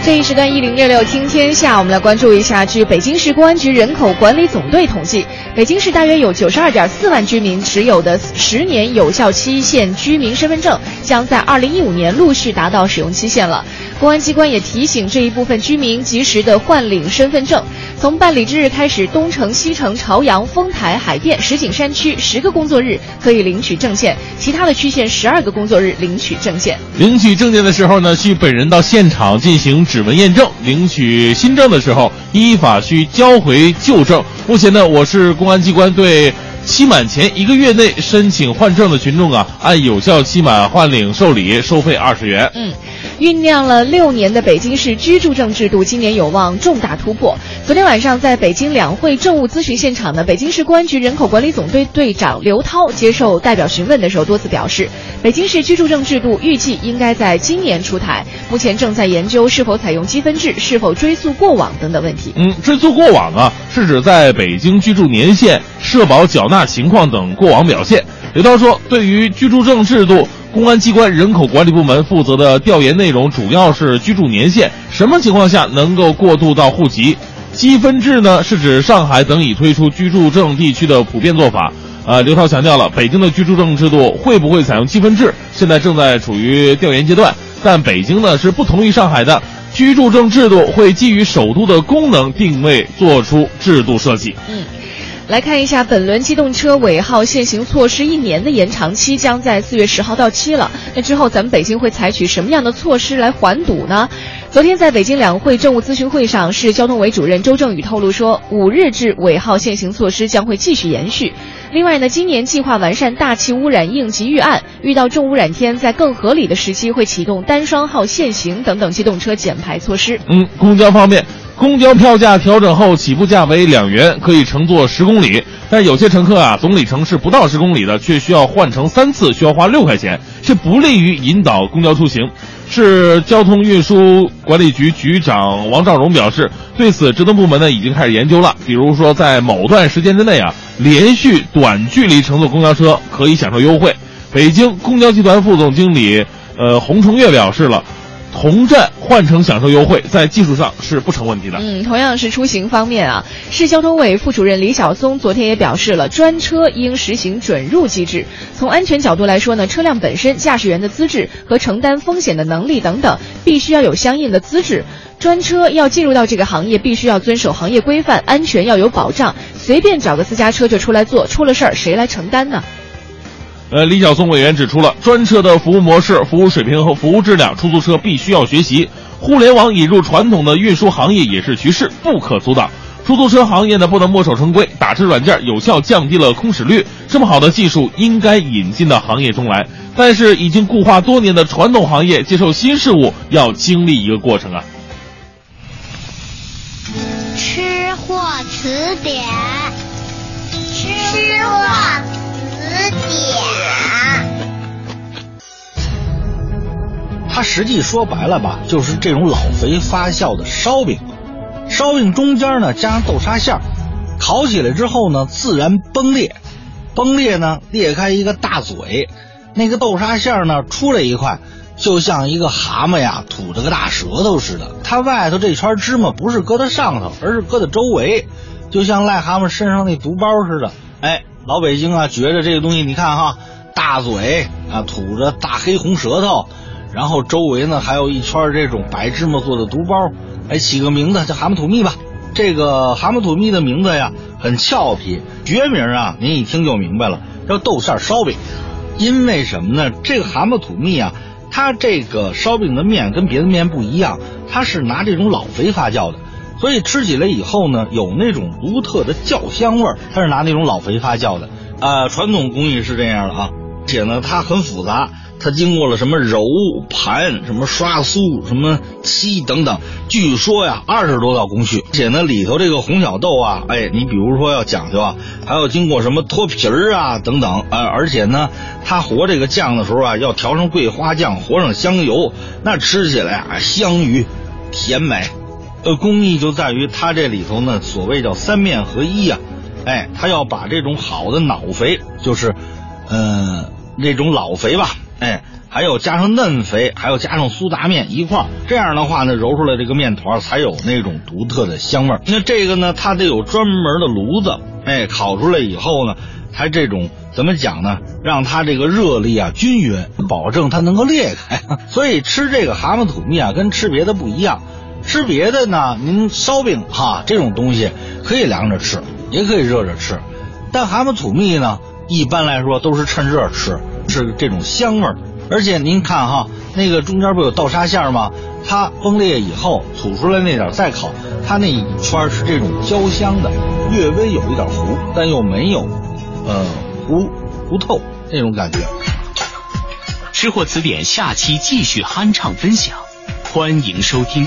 这一时段一零六六听天下，我们来关注一下，据北京市公安局人口管理总队统计，北京市大约有九十二点四万居民持有的十年有效期限居民身份证，将在二零一五年陆续达到使用期限了。公安机关也提醒这一部分居民及时的换领身份证。从办理之日开始，东城、西城、朝阳、丰台、海淀、石景山区十个工作日可以领取证件，其他的区县十二个工作日领取证件。领取证件的时候呢，需本人到现场进行指纹验证；领取新证的时候，依法需交回旧证。目前呢，我市公安机关对期满前一个月内申请换证的群众啊，按有效期满换领受理，收费二十元。嗯，酝酿了六年的北京市居住证制度今年有望重大突破。昨天晚上，在北京两会政务咨询现场呢，北京市公安局人口管理总队队长刘涛接受代表询问的时候多次表示，北京市居住证制度预计应该在今年出台，目前正在研究是否采用积分制、是否追溯过往等等问题。嗯，追溯过往啊，是指在北京居住年限、社保缴纳情况等过往表现。刘涛说，对于居住证制度，公安机关人口管理部门负责的调研内容主要是居住年限，什么情况下能够过渡到户籍。积分制呢，是指上海等已推出居住证地区的普遍做法。呃，刘涛强调了，北京的居住证制度会不会采用积分制，现在正在处于调研阶段。但北京呢是不同于上海的，居住证制度会基于首都的功能定位做出制度设计。嗯。来看一下本轮机动车尾号限行措施一年的延长期将在四月十号到期了。那之后咱们北京会采取什么样的措施来缓堵呢？昨天在北京两会政务咨询会上，市交通委主任周正宇透露说，五日制尾号限行措施将会继续延续。另外呢，今年计划完善大气污染应急预案，遇到重污染天，在更合理的时期会启动单双号限行等等机动车减排措施。嗯，公交方面，公交票价调整后，起步价为两元，可以乘坐十公里。但有些乘客啊，总里程是不到十公里的，却需要换乘三次，需要花六块钱，这不利于引导公交出行。市交通运输管理局局长王兆荣表示，对此职能部门呢已经开始研究了。比如说，在某段时间之内啊，连续短距离乘坐公交车可以享受优惠。北京公交集团副总经理呃洪崇月表示了。同站换乘享受优惠，在技术上是不成问题的。嗯，同样是出行方面啊，市交通委副主任李晓松昨天也表示了，专车应实行准入机制。从安全角度来说呢，车辆本身、驾驶员的资质和承担风险的能力等等，必须要有相应的资质。专车要进入到这个行业，必须要遵守行业规范，安全要有保障。随便找个私家车就出来做，出了事儿谁来承担呢？呃，李晓松委员指出了专车的服务模式、服务水平和服务质量，出租车必须要学习。互联网引入传统的运输行业也是趋势，不可阻挡。出租车行业呢，不能墨守成规，打车软件有效降低了空驶率。这么好的技术应该引进到行业中来，但是已经固化多年的传统行业接受新事物要经历一个过程啊。吃货词典，吃货词典。它实际说白了吧，就是这种老肥发酵的烧饼。烧饼中间呢加上豆沙馅儿，烤起来之后呢自然崩裂，崩裂呢裂开一个大嘴，那个豆沙馅儿呢出来一块，就像一个蛤蟆呀吐着个大舌头似的。它外头这圈芝麻不是搁在上头，而是搁在周围，就像癞蛤蟆身上那毒包似的。哎，老北京啊觉着这个东西，你看哈，大嘴啊吐着大黑红舌头。然后周围呢还有一圈这种白芝麻做的毒包，哎，起个名字叫蛤蟆吐蜜吧。这个蛤蟆吐蜜的名字呀很俏皮，学名啊您一听就明白了，叫豆馅烧饼。因为什么呢？这个蛤蟆吐蜜啊，它这个烧饼的面跟别的面不一样，它是拿这种老肥发酵的，所以吃起来以后呢有那种独特的酵香味儿。它是拿那种老肥发酵的，呃，传统工艺是这样的啊，且呢它很复杂。它经过了什么揉盘、什么刷酥、什么漆等等，据说呀二十多道工序，而且呢里头这个红小豆啊，哎，你比如说要讲究啊，还要经过什么脱皮儿啊等等，呃，而且呢，它和这个酱的时候啊，要调上桂花酱，和上香油，那吃起来啊香芋甜美。呃，工艺就在于它这里头呢，所谓叫三面合一呀，哎，它要把这种好的脑肥，就是，呃，那种老肥吧。哎，还有加上嫩肥，还有加上苏打面一块儿，这样的话呢，揉出来这个面团才有那种独特的香味儿。那这个呢，它得有专门的炉子，哎，烤出来以后呢，才这种怎么讲呢？让它这个热力啊均匀，保证它能够裂开。所以吃这个蛤蟆吐蜜啊，跟吃别的不一样。吃别的呢，您烧饼哈这种东西可以凉着吃，也可以热着吃，但蛤蟆吐蜜呢，一般来说都是趁热吃。是这种香味儿，而且您看哈，那个中间不有豆沙馅吗？它崩裂以后吐出来那点再烤，它那一圈是这种焦香的，略微有一点糊，但又没有，呃，糊糊透那种感觉。吃货词典下期继续酣畅分享，欢迎收听。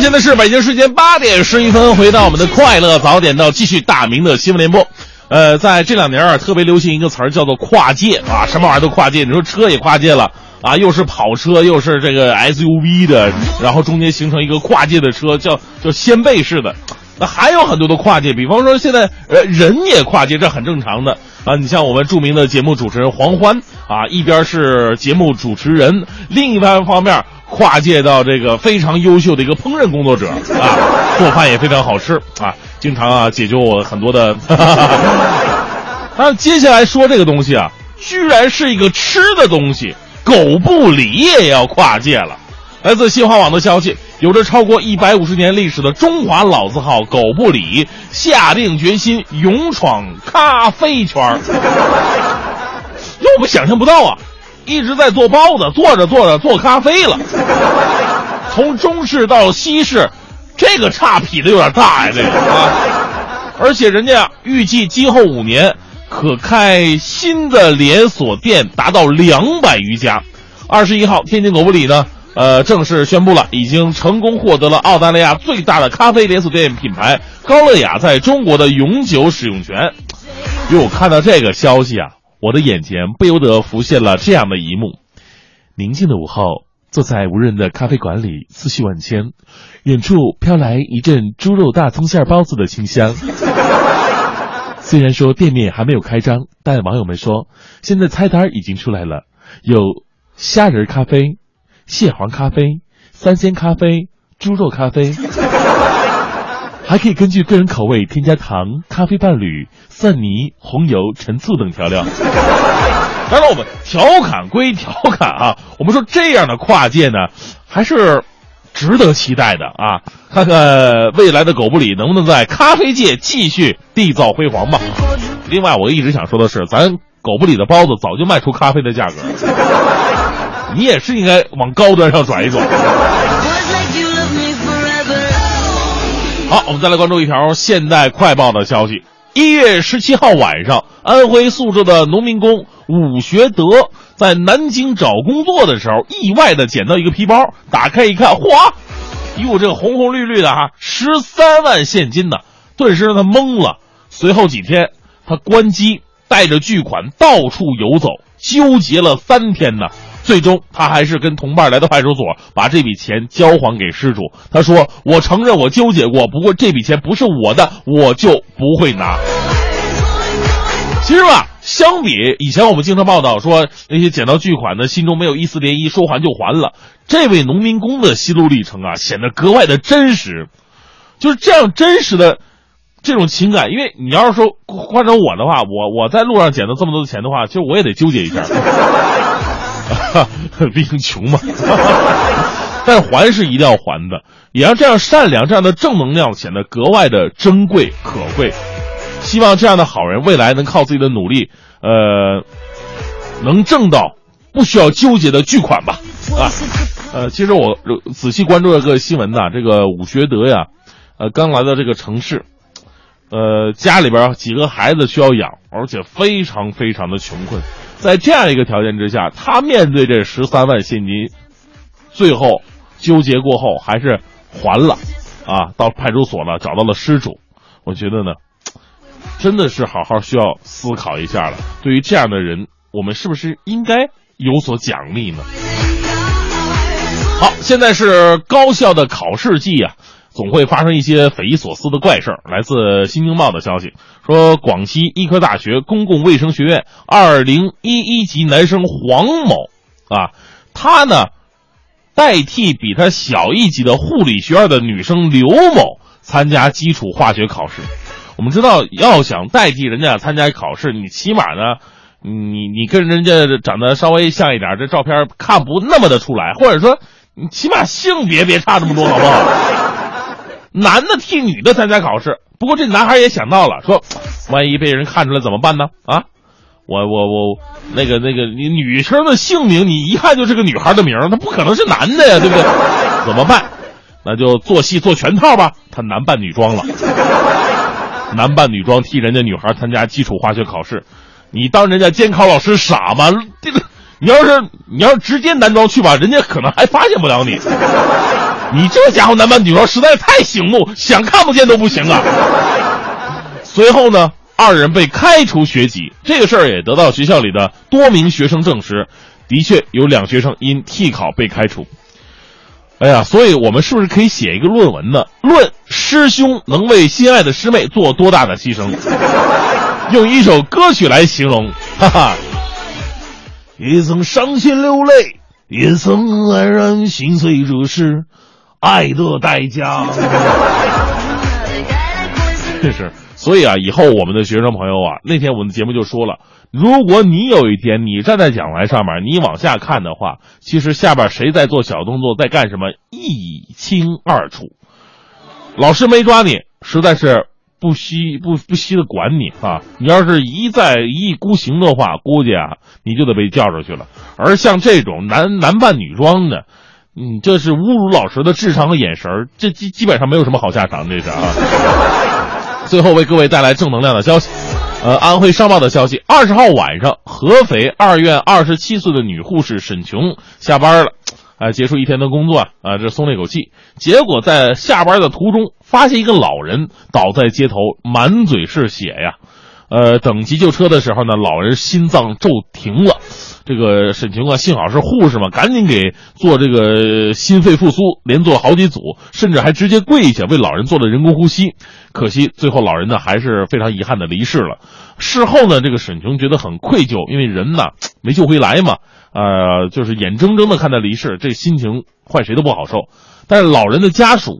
现在是北京时间八点十一分，回到我们的快乐早点到，继续大明的新闻联播。呃，在这两年啊，特别流行一个词儿叫做跨界啊，什么玩意儿都跨界。你说车也跨界了啊，又是跑车，又是这个 SUV 的，然后中间形成一个跨界的车，叫叫掀背式的。那还有很多的跨界，比方说现在呃人也跨界，这很正常的啊。你像我们著名的节目主持人黄欢啊，一边是节目主持人，另一方方面。跨界到这个非常优秀的一个烹饪工作者啊，做饭也非常好吃啊，经常啊解决我很多的。那接下来说这个东西啊，居然是一个吃的东西，狗不理也要跨界了。来自新华网的消息，有着超过一百五十年历史的中华老字号狗不理下定决心勇闯咖啡圈儿，我们想象不到啊。一直在做包子，做着做着做咖啡了。从中式到西式，这个差劈的有点大呀，这个啊！而且人家预计今后五年可开新的连锁店达到两百余家。二十一号，天津狗不理呢，呃，正式宣布了，已经成功获得了澳大利亚最大的咖啡连锁店品牌高乐雅在中国的永久使用权。哟，看到这个消息啊，我的眼前不由得浮现了这样的一幕：宁静的午后，坐在无人的咖啡馆里，思绪万千，远处飘来一阵猪肉大葱馅包子的清香。虽然说店面还没有开张，但网友们说，现在菜单已经出来了，有虾仁咖啡、蟹黄咖啡、三鲜咖啡、猪肉咖啡。还可以根据个人口味添加糖、咖啡伴侣、蒜泥、红油、陈醋等调料。当然，我们调侃归调侃啊，我们说这样的跨界呢，还是值得期待的啊！看看未来的狗不理能不能在咖啡界继续缔造辉煌吧。另外，我一直想说的是，咱狗不理的包子早就卖出咖啡的价格，你也是应该往高端上转一转。好，我们再来关注一条现代快报的消息。一月十七号晚上，安徽宿州的农民工武学德在南京找工作的时候，意外的捡到一个皮包，打开一看，嚯，哟，这个红红绿绿的哈，十三万现金呢，顿时让他懵了。随后几天，他关机，带着巨款到处游走，纠结了三天呢。最终，他还是跟同伴来到派出所，把这笔钱交还给失主。他说：“我承认我纠结过，不过这笔钱不是我的，我就不会拿。”其实吧，相比以前我们经常报道说那些捡到巨款的心中没有一丝涟漪，说还就还了，这位农民工的心路历程啊，显得格外的真实。就是这样真实的这种情感，因为你要是说换成我的话，我我在路上捡到这么多的钱的话，其实我也得纠结一下。毕竟穷嘛，但是还是一定要还的，也让这样善良、这样的正能量显得格外的珍贵可贵。希望这样的好人未来能靠自己的努力，呃，能挣到不需要纠结的巨款吧。啊，呃，其实我仔细关注了个新闻呐，这个武学德呀，呃，刚来到这个城市，呃，家里边几个孩子需要养，而且非常非常的穷困。在这样一个条件之下，他面对这十三万现金，最后纠结过后还是还了，啊，到派出所了，找到了失主。我觉得呢，真的是好好需要思考一下了。对于这样的人，我们是不是应该有所奖励呢？好，现在是高校的考试季啊。总会发生一些匪夷所思的怪事儿。来自《新京报》的消息说，广西医科大学公共卫生学院二零一一级男生黄某，啊，他呢代替比他小一级的护理学院的女生刘某参加基础化学考试。我们知道，要想代替人家参加考试，你起码呢，你你跟人家长得稍微像一点，这照片看不那么的出来，或者说你起码性别别差这么多，好不好？男的替女的参加考试，不过这男孩也想到了，说，万一被人看出来怎么办呢？啊，我我我，那个那个，你女生的姓名你一看就是个女孩的名，她不可能是男的呀，对不对？怎么办？那就做戏做全套吧，他男扮女装了，男扮女装替人家女孩参加基础化学考试，你当人家监考老师傻吗？你要是你要是直接男装去吧，人家可能还发现不了你。你这家伙男扮女装实在太醒目，想看不见都不行啊！随后呢，二人被开除学籍，这个事儿也得到学校里的多名学生证实，的确有两学生因替考被开除。哎呀，所以我们是不是可以写一个论文呢？论师兄能为心爱的师妹做多大的牺牲，用一首歌曲来形容，哈哈，也曾伤心流泪，也曾黯然心碎，这是。爱的代价，这是所以啊，以后我们的学生朋友啊，那天我们的节目就说了，如果你有一天你站在讲台上面，你往下看的话，其实下边谁在做小动作，在干什么，一清二楚。老师没抓你，实在是不惜不不惜的管你啊！你要是一再一意孤行的话，估计啊你就得被叫出去了。而像这种男男扮女装的，嗯，这是侮辱老师的智商和眼神儿，这基基本上没有什么好下场，这是啊。最后为各位带来正能量的消息，呃，安徽商报的消息，二十号晚上，合肥二院二十七岁的女护士沈琼下班了。哎，结束一天的工作啊，这松了一口气。结果在下班的途中，发现一个老人倒在街头，满嘴是血呀。呃，等急救车的时候呢，老人心脏骤停了。这个沈琼啊，幸好是护士嘛，赶紧给做这个心肺复苏，连做好几组，甚至还直接跪下为老人做了人工呼吸。可惜最后老人呢，还是非常遗憾的离世了。事后呢，这个沈琼觉得很愧疚，因为人呢 没救回来嘛。呃，就是眼睁睁的看他离世，这心情换谁都不好受。但是老人的家属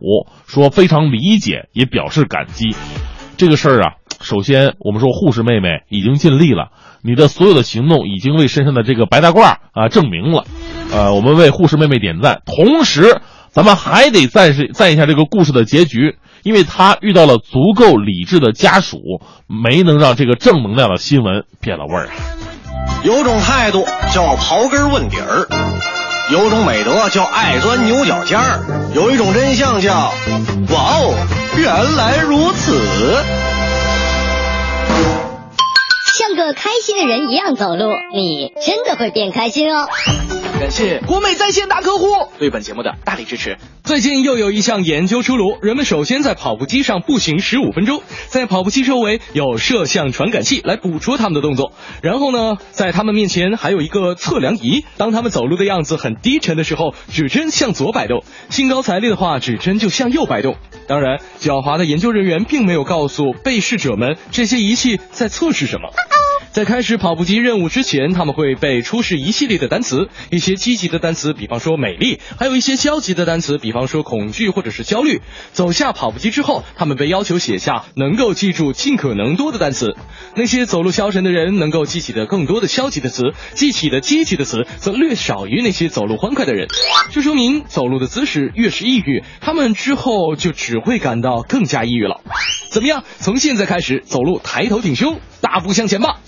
说非常理解，也表示感激。这个事儿啊，首先我们说护士妹妹已经尽力了，你的所有的行动已经为身上的这个白大褂啊证明了。呃，我们为护士妹妹点赞。同时，咱们还得赞是赞一下这个故事的结局，因为她遇到了足够理智的家属，没能让这个正能量的新闻变了味儿。有种态度叫刨根问底儿，有种美德叫爱钻牛角尖儿，有一种真相叫哇哦，原来如此。像个开心的人一样走路，你真的会变开心哦。感谢国美在线大客户对本节目的大力支持。最近又有一项研究出炉，人们首先在跑步机上步行十五分钟，在跑步机周围有摄像传感器来捕捉他们的动作，然后呢，在他们面前还有一个测量仪，当他们走路的样子很低沉的时候，指针向左摆动；兴高采烈的话，指针就向右摆动。当然，狡猾的研究人员并没有告诉被试者们这些仪器在测试什么。在开始跑步机任务之前，他们会被出示一系列的单词，一些积极的单词，比方说美丽，还有一些消极的单词，比方说恐惧或者是焦虑。走下跑步机之后，他们被要求写下能够记住尽可能多的单词。那些走路消沉的人能够记起的更多的消极的词，记起的积极的词则略少于那些走路欢快的人。这说明走路的姿势越是抑郁，他们之后就只会感到更加抑郁了。怎么样？从现在开始走路抬头挺胸，大步向前吧。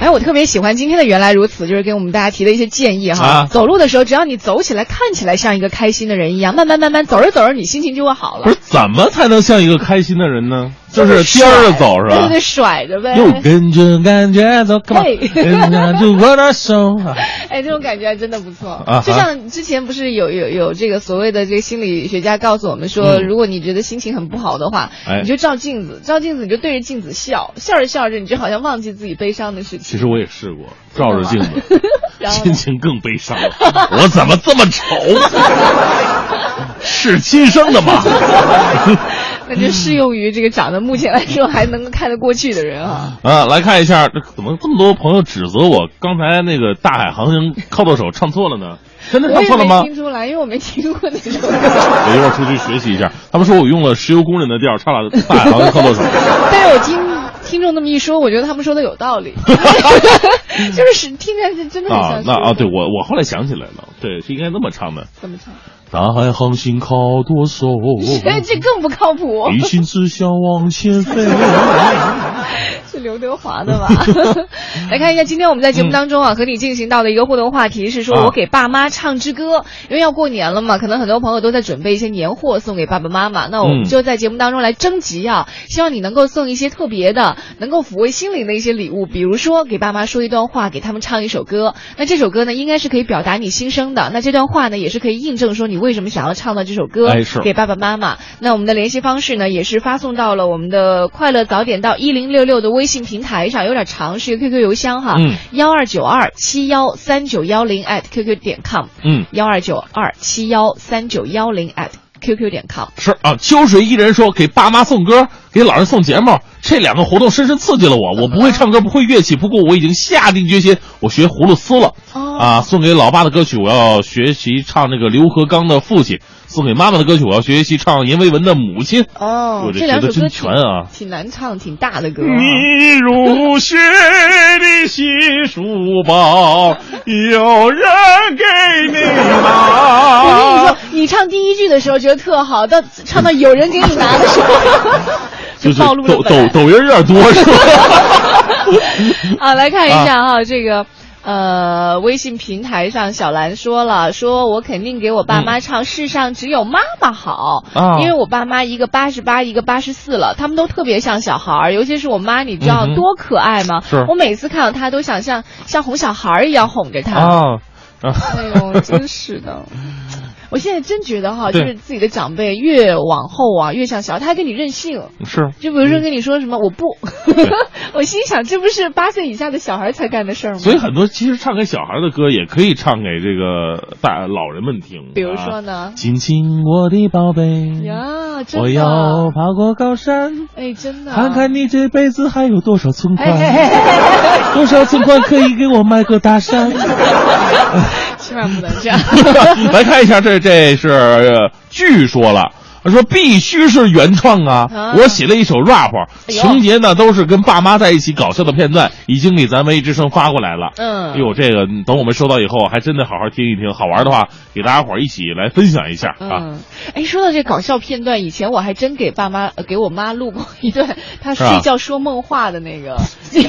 哎，我特别喜欢今天的原来如此，就是给我们大家提的一些建议哈。啊走路的时候，只要你走起来看起来像一个开心的人一样，慢慢慢慢走着走着，你心情就会好了不是。怎么才能像一个开心的人呢？就是颠着走是吧？对对对，甩着呗。又跟着感觉走着手。哎，这种感觉还真的不错。啊就像之前不是有有有这个所谓的这个心理学家告诉我们说，嗯如果你觉得心情很不好的话，哎你就照镜子，照镜子你就对着镜子笑，笑着笑着你就好像忘记自己悲伤的事情。其实我也试过，照着镜子，心情更悲伤了。我怎么这么丑？是亲生的吗？那就适用于这个长得目前来说还能够看得过去的人啊。啊，来看一下，这怎么这么多朋友指责我刚才那个《大海航行靠舵手》唱错了呢？真的唱错了吗？听出来，因为我没听过那首歌。我一会儿出去学习一下。他们说我用了石油工人的调唱了《大海航行靠舵手》。但是我听听众那么一说，我觉得他们说的有道理，就是是听起来是真的很啊像，那啊，对我我后来想起来了，对，是应该那么唱的。怎么唱？大海航行靠舵手，这这更不靠谱，一心只想往前飞。是刘德华的吧？来看一下，今天我们在节目当中啊，和你进行到的一个互动话题是说，啊我给爸妈唱支歌，因为要过年了嘛，可能很多朋友都在准备一些年货送给爸爸妈妈。那我们嗯就在节目当中来征集啊，希望你能够送一些特别的、能够抚慰心灵的一些礼物，比如说给爸妈说一段话，给他们唱一首歌。那这首歌呢，应该是可以表达你心声的。那这段话呢，也是可以印证说你为什么想要唱到这首歌，哎是。给爸爸妈妈。那我们的联系方式呢，也是发送到了我们的快乐早点到一零六六的微信平台上，有点长，是一个 QQ 邮箱哈，嗯。幺二九二七幺三九幺零 at QQ 点 com，嗯，幺二九二七幺三九幺零 at QQ 点 com。是啊，秋水伊人说给爸妈送歌，给老人送节目，这两个活动深深刺激了我。我不会唱歌，不会乐器，不过我已经下定决心，我学葫芦丝了。哦啊，送给老爸的歌曲，我要学习唱那个刘和刚的《父亲》，送给妈妈的歌曲，我要学习唱阎维文的《母亲》。哦我，这两首歌全啊！挺难唱，挺大的歌啊。你入学的新书包，有人给你拿。我跟你说，你唱第一句的时候觉得特好，到唱到有人给你拿的时候，就是暴露了抖抖抖音有点多是吧？啊，来看一下哈，这个。呃，微信平台上小兰说了，说我肯定给我爸妈唱《世上只有妈妈好》嗯因为我爸妈一个八十八，一个八十四了，他们都特别像小孩儿，尤其是我妈，你知道多可爱吗？是我每次看到她都想像像哄小孩儿一样哄着她。哦啊！哎呦，真是的。我现在真觉得哈，就是自己的长辈越往后啊，越像小孩，他还跟你任性。是就比如说跟你说什么我不，我心想这不是八岁以下的小孩才干的事儿吗？所以很多其实唱给小孩的歌，也可以唱给这个大老人们听。比如说啊呢？亲亲我的宝贝，呀，真的。我要爬过高山，哎，真的。看看你这辈子还有多少存款，多少存款可以给我买个大山。千万不能这样。来看一下，这这是据说了。他说必须是原创啊！啊我写了一首 rap，哎情节呢都是跟爸妈在一起搞笑的片段，已经给咱文艺之声发过来了。嗯哎呦，这个等我们收到以后，还真得好好听一听。好玩的话，给大家伙儿一起来分享一下啊！嗯，哎，说到这搞笑片段，以前我还真给爸妈、呃给我妈录过一段她睡觉说梦话的那个。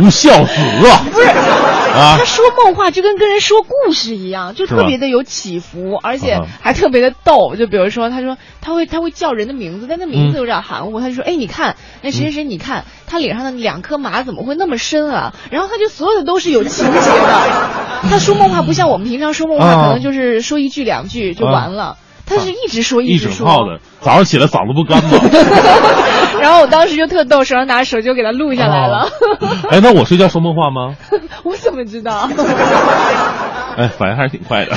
不孝子啊！不是，啊他说梦话就跟跟人说故事一样，就特别的有起伏，而且啊还特别的逗。就比如说，他说他会他会叫人的名字，但那名字嗯有点含糊。他就说：“哎，你看那谁谁谁，你看他脸上的两颗麻怎么会那么深啊？”然后他就所有的都是有情节的。他说梦话不像我们平常说梦话，啊可能就是说一句两句就完了。他是一直说一直说，整套的，早上起来嗓子不干吗？然后我当时就特逗，手上拿着手机就给他录下来了。哎，那我睡觉说梦话吗？我怎么知道？哎，反应还是挺快的。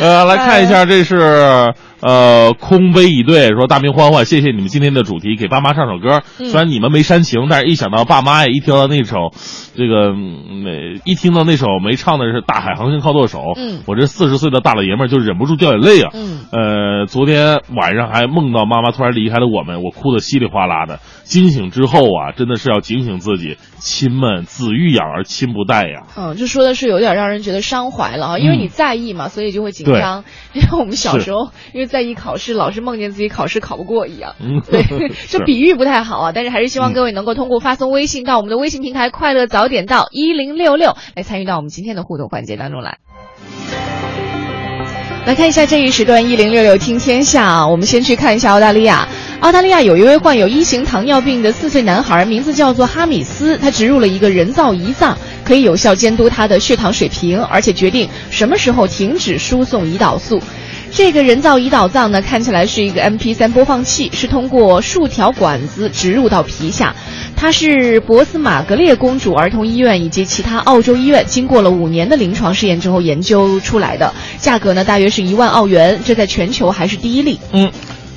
呃，来看一下，这是呃空杯一对说大明欢欢，谢谢你们今天的主题，给爸妈唱首歌。嗯虽然你们没煽情，但是一想到爸妈呀，一听到那首这个没一听到那首没唱的是《大海航行靠舵手》，嗯我这四十岁的大老爷们儿就忍不住掉眼泪啊。嗯呃，昨天晚上还梦到妈妈突然离开了我们，我哭得稀里哗啦的。惊醒之后啊，真的是要警醒自己，亲们子欲养而亲不待呀。嗯，这说的是有点让人觉得伤怀了啊，因为你在意嘛，所以就会紧张。因为我们小时候，因为在意考试，老是梦见自己考试考不过一样。嗯，对，这比喻不太好啊，但是还是希望各位能够通过发送微信到我们的微信平台“快乐早点到一零六六”来参与到我们今天的互动环节当中来。来看一下这一时段一零六六听天下啊，我们先去看一下澳大利亚。澳大利亚有一位患有一型糖尿病的四岁男孩，名字叫做哈米斯，他植入了一个人造胰脏，可以有效监督他的血糖水平，而且决定什么时候停止输送胰岛素。这个人造胰岛脏呢，看起来是一个 MP3 播放器，是通过数条管子植入到皮下。它是博斯玛格列公主儿童医院以及其他澳洲医院经过了五年的临床试验之后研究出来的，价格呢大约是一万澳元，这在全球还是第一例。嗯，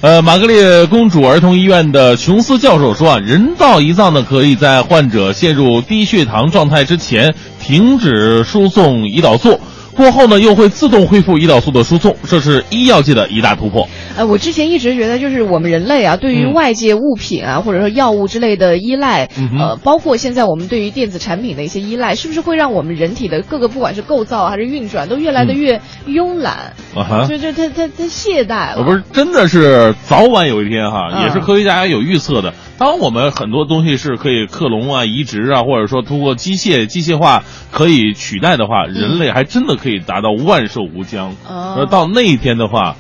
呃，玛格丽公主儿童医院的琼斯教授说啊，人造胰脏呢可以在患者陷入低血糖状态之前停止输送胰岛素。过后呢，又会自动恢复胰岛素的输送，这是医药界的一大突破。呃，我之前一直觉得，就是我们人类啊，对于嗯外界物品啊，或者说药物之类的依赖，嗯呃，包括现在我们对于电子产品的一些依赖，是不是会让我们人体的各个不管是构造还是运转，都越来的越慵懒？啊哈就就它它它懈怠了。呃，不是，真的是早晚有一天哈，嗯也是科学家有预测的。当我们很多东西是可以克隆啊、移植啊，或者说通过机械机械化可以取代的话，人类还真的可以达到万寿无疆。哦而到那一天的话，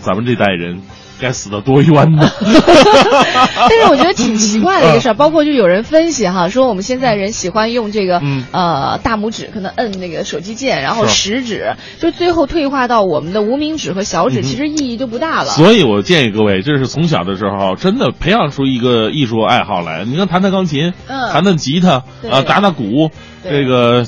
咱们这代人该死的多冤呢！但是我觉得挺奇怪的一个事儿，包括就有人分析哈，说我们现在人喜欢用这个、嗯呃大拇指可能摁那个手机键，然后食指，就最后退化到我们的无名指和小指，嗯其实意义就不大了。所以我建议各位，这是从小的时候真的培养出一个艺术爱好来。你看，弹弹钢琴，嗯弹弹吉他对啊，打打鼓，这个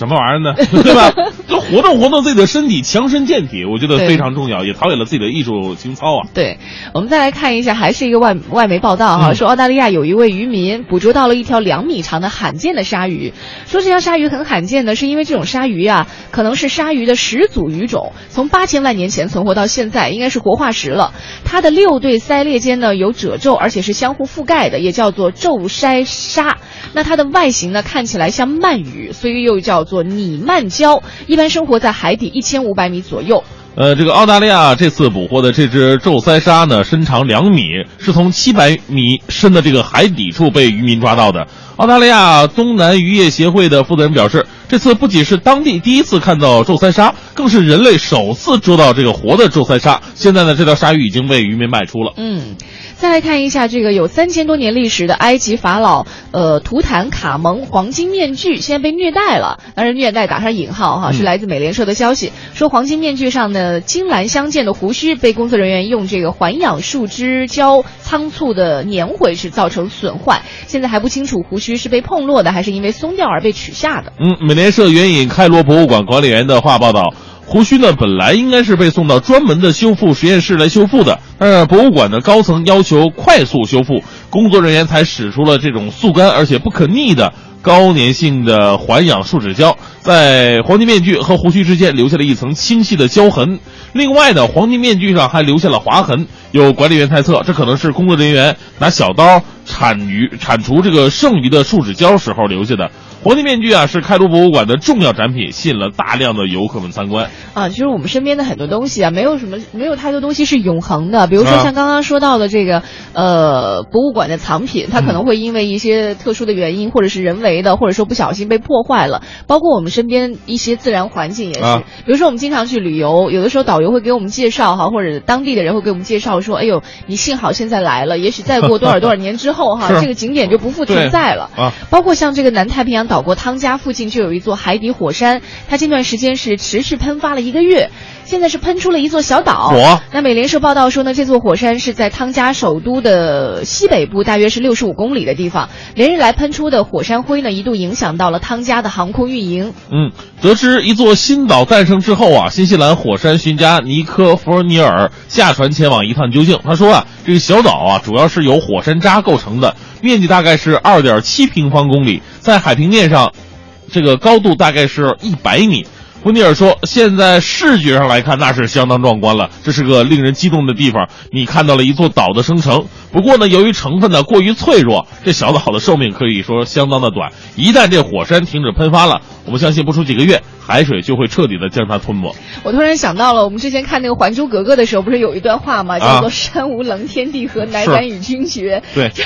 什么玩意儿呢？对吧？就活动活动自己的身体，强身健体，我觉得非常重要，也陶冶了自己的艺术情操啊。对，我们再来看一下，还是一个外外媒报道哈，嗯说澳大利亚有一位渔民捕捉到了一条两米长的罕见的鲨鱼。说这条鲨鱼很罕见呢，是因为这种鲨鱼啊，可能是鲨鱼的始祖鱼种，从八千万年前存活到现在，应该是活化石了。它的六对鳃裂间呢有褶皱，而且是相互覆盖的，也叫做皱鳃鲨。那它的外形呢看起来像鳗鱼，所以又叫做拟鳗礁，一般生活在海底一千五百米左右。呃，这个澳大利亚这次捕获的这只皱鳃鲨呢，身长两米，是从七百米深的这个海底处被渔民抓到的。澳大利亚东南渔业协会的负责人表示，这次不仅是当地第一次看到皱鳃鲨，更是人类首次捉到这个活的皱鳃鲨。现在呢，这条鲨鱼已经被渔民卖出了。嗯，再来看一下这个有三千多年历史的埃及法老呃图坦卡蒙黄金面具，现在被虐待了。当然，虐待打上引号哈，嗯是来自美联社的消息，说黄金面具上的金蓝相间的胡须被工作人员用这个环氧树脂胶仓促的粘回去，造成损坏。现在还不清楚胡须是被碰落的，还是因为松掉而被取下的。嗯，美联社援引开罗博物馆管理员的话报道，胡须呢本来应该是被送到专门的修复实验室来修复的，但是博物馆的高层要求快速修复，工作人员才使出了这种速干而且不可逆的高粘性的环氧树脂胶，在黄金面具和胡须之间留下了一层清晰的胶痕。另外呢，黄金面具上还留下了划痕。有管理员猜测，这可能是工作人员拿小刀铲鱼铲除这个剩余的树脂胶时候留下的。黄金面具啊，是开罗博物馆的重要展品，吸引了大量的游客们参观。啊，其实我们身边的很多东西啊，没有什么，没有太多东西是永恒的。比如说啊像刚刚说到的这个，呃，博物馆的藏品，它可能会因为一些特殊的原因，或者是人为的，或者说不小心被破坏了。包括我们身边一些自然环境也是，啊比如说我们经常去旅游，有的时候导游会给我们介绍哈，或者当地的人会给我们介绍说，哎呦，你幸好现在来了，也许再过多少 多少年之后哈，这个景点就不复存在了。啊。包括像这个南太平洋岛国汤加附近就有一座海底火山，它近段时间是持续喷发了一个月，现在是喷出了一座小岛。火那美联社报道说呢，这座火山是在汤加首都的西北部，大约是六十五公里的地方。连日来喷出的火山灰呢，一度影响到了汤加的航空运营。嗯，得知一座新岛诞生之后啊，新西兰火山学家尼科弗尔尼尔下船前往一探究竟。他说啊，这个小岛啊，主要是由火山渣构成的，面积大概是二点七平方公里，在海平面上，这个高度大概是一百米。弗尼尔说：“现在视觉上来看，那是相当壮观了。这是个令人激动的地方，你看到了一座岛的生成。不过呢，由于成分呢过于脆弱，这小岛的寿命可以说相当的短。一旦这火山停止喷发了，我们相信不出几个月，海水就会彻底的将它吞没。我突然想到了，我们之前看那个《还珠格格》的时候，不是有一段话吗？叫做“山无棱，天地合，乃敢与君绝”。对，就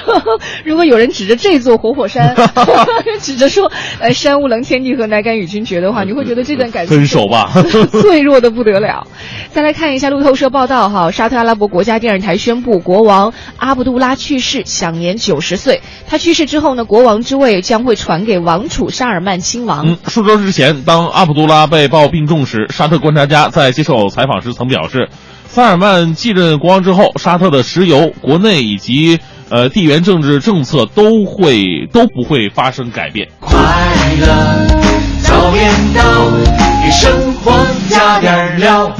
如果有人指着这座活火山，指着说“呃，山无棱，天地合，乃敢与君绝”的话，你会觉得这段感情分手吧，脆弱的不得了。再来看一下路透社报道哈，沙特阿拉伯国家电视台宣布，国王阿卜杜拉去世，享年九十岁。他去世之后呢，国王之位将会传给王储沙尔曼亲王。嗯，数周之前，当阿卜杜拉被曝病重时，沙特观察家在接受采访时曾表示，萨尔曼继任国王之后，沙特的石油、国内以及呃地缘政治政策都会都不会发生改变。快乐早点到，给生活加点料。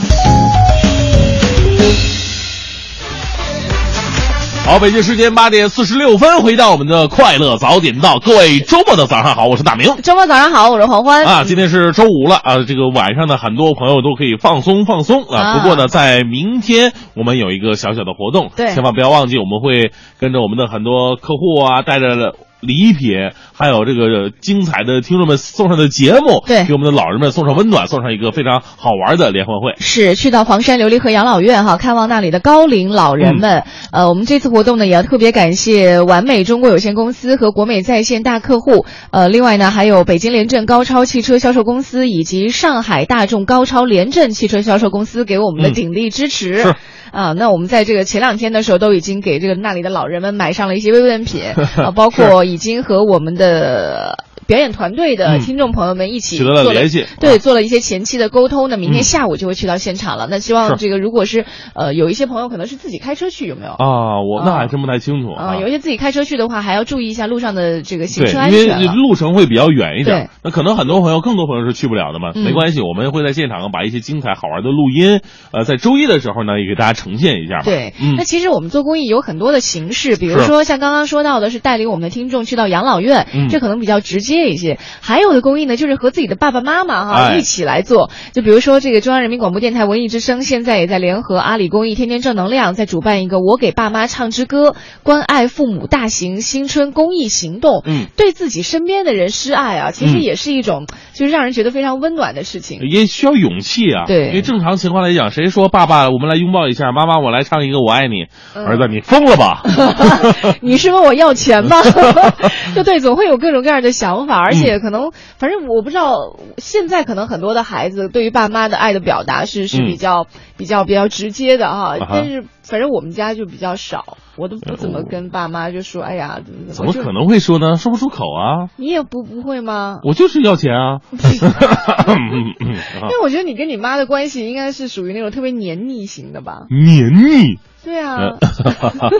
好，北京时间八点四十六分，回到我们的快乐早点到，各位周末的早上好，我是大明。周末早上好，我是黄欢。啊，今天是周五了啊，这个晚上呢，很多朋友都可以放松放松啊。啊不过呢，在明天我们有一个小小的活动，对千万不要忘记，我们会跟着我们的很多客户啊，带着礼品，还有这个精彩的听众们送上的节目，对给我们的老人们送上温暖，送上一个非常好玩的联欢会。是去到黄山琉璃河养老院哈，看望那里的高龄老人们。嗯呃，我们这次活动呢，也要特别感谢完美中国有限公司和国美在线大客户。呃，另外呢，还有北京联镇高超汽车销售公司以及上海大众高超联镇汽车销售公司给我们的嗯鼎力支持。是啊，那我们在这个前两天的时候，都已经给这个那里的老人们买上了一些慰问品 啊，包括已经和我们的表演团队的嗯听众朋友们一起取得了做联系对，做了一些前期的沟通。那明天嗯下午就会去到现场了。那希望这个如果是呃有一些朋友可能是自己开车去，有没有？啊，我那还真不太清楚啊，有一些自己开车去的话，还要注意一下路上的这个行，车安全因为。路程会比较远一点，那可能很多朋友，更多朋友是去不了的嘛。嗯没关系，我们会在现场把一些精彩好玩的录音，呃，在周一的时候呢，也给大家呈现一下吧。对，嗯那其实我们做公益有很多的形式，比如说像刚刚说到的是带领我们的听众去到养老院，嗯这可能比较直接一些。还有的公益呢，就是和自己的爸爸妈妈哈、哎一起来做，就比如说这个中央人民广播电台文艺之声现在也在联合阿里公益天天正能量，在主办一个“我给爸妈唱支歌”关爱父母大型新春公益行动。嗯，对自己身边的人施爱啊，其实嗯也是一种就是让人觉得非常温暖的事情。也需要勇气啊。对因为正常情况来讲，谁说爸爸，我们来拥抱一下，妈妈，我来唱一个我爱你，嗯儿子，你疯了吧？你是问我要钱吗？就对，总会有各种各样的想法，而嗯且可能，反正我不知道，现在可能很多的孩子对于爸妈的爱的表达是是嗯比较、比较比较直接的哈，啊但是反正我们家就比较少，我都不怎么跟爸妈就说，哎呀，怎么怎么可？我就能会说呢？说不出口啊！你也不不会吗？我就是要钱啊因为我觉得你跟你妈的关系应该是属于那种特别黏腻型的吧？黏腻。对啊，呃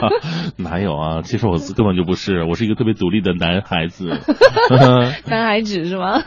哪有啊？其实我根本就不是，我是一个特别独立的男孩子。男孩子是吗？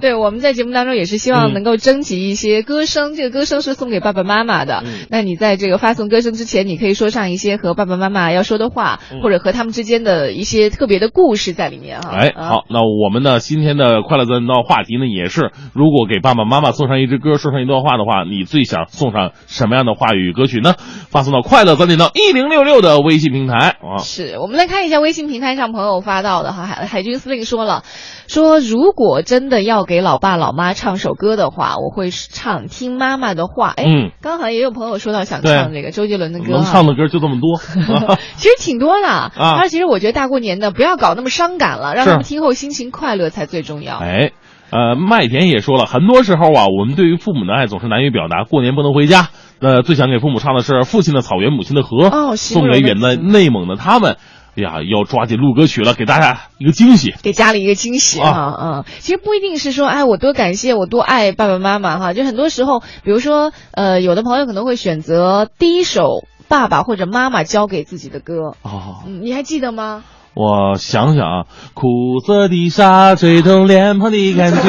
对，我们在节目当中也是希望嗯能够征集一些歌声，这个歌声是送给爸爸妈妈的。嗯那你在这个发送歌声之前，你可以说上一些和爸爸妈妈要说的话，嗯或者和他们之间的一些特别的故事在里面哈。哎，啊好，那我们呢今天的快乐早点到话题呢也是，如果给爸爸妈妈送上一支歌，说上一段话的话，你最想送上什么样的话语歌曲呢？发送到快乐早点到一零六六的微信平台啊。是我们来看一下微信平台上朋友发到的哈，海海军司令说了，说如果真的要给老爸老妈唱首歌的话，我会唱《听妈妈的话》。哎，嗯刚好也有朋友说到想唱这个周杰伦的歌，能唱的歌就这么多。其实挺多的 啊。其实我觉得大过年的不要搞那么伤感了，让他们听后心情快乐才最重要。哎，呃，麦田也说了，很多时候啊，我们对于父母的爱总是难以表达。过年不能回家，那最想给父母唱的是《父亲的草原，母亲的河》，送给远在内蒙的他们。哎呀，要抓紧录歌曲了，给大家一个惊喜。给家里一个惊喜哈，啊嗯，其实不一定是说，哎，我多感谢，我多爱爸爸妈妈哈，就很多时候，比如说，呃，有的朋友可能会选择第一首爸爸或者妈妈教给自己的歌，哦，嗯，你还记得吗？我想想啊，苦涩的沙吹动脸庞的感觉，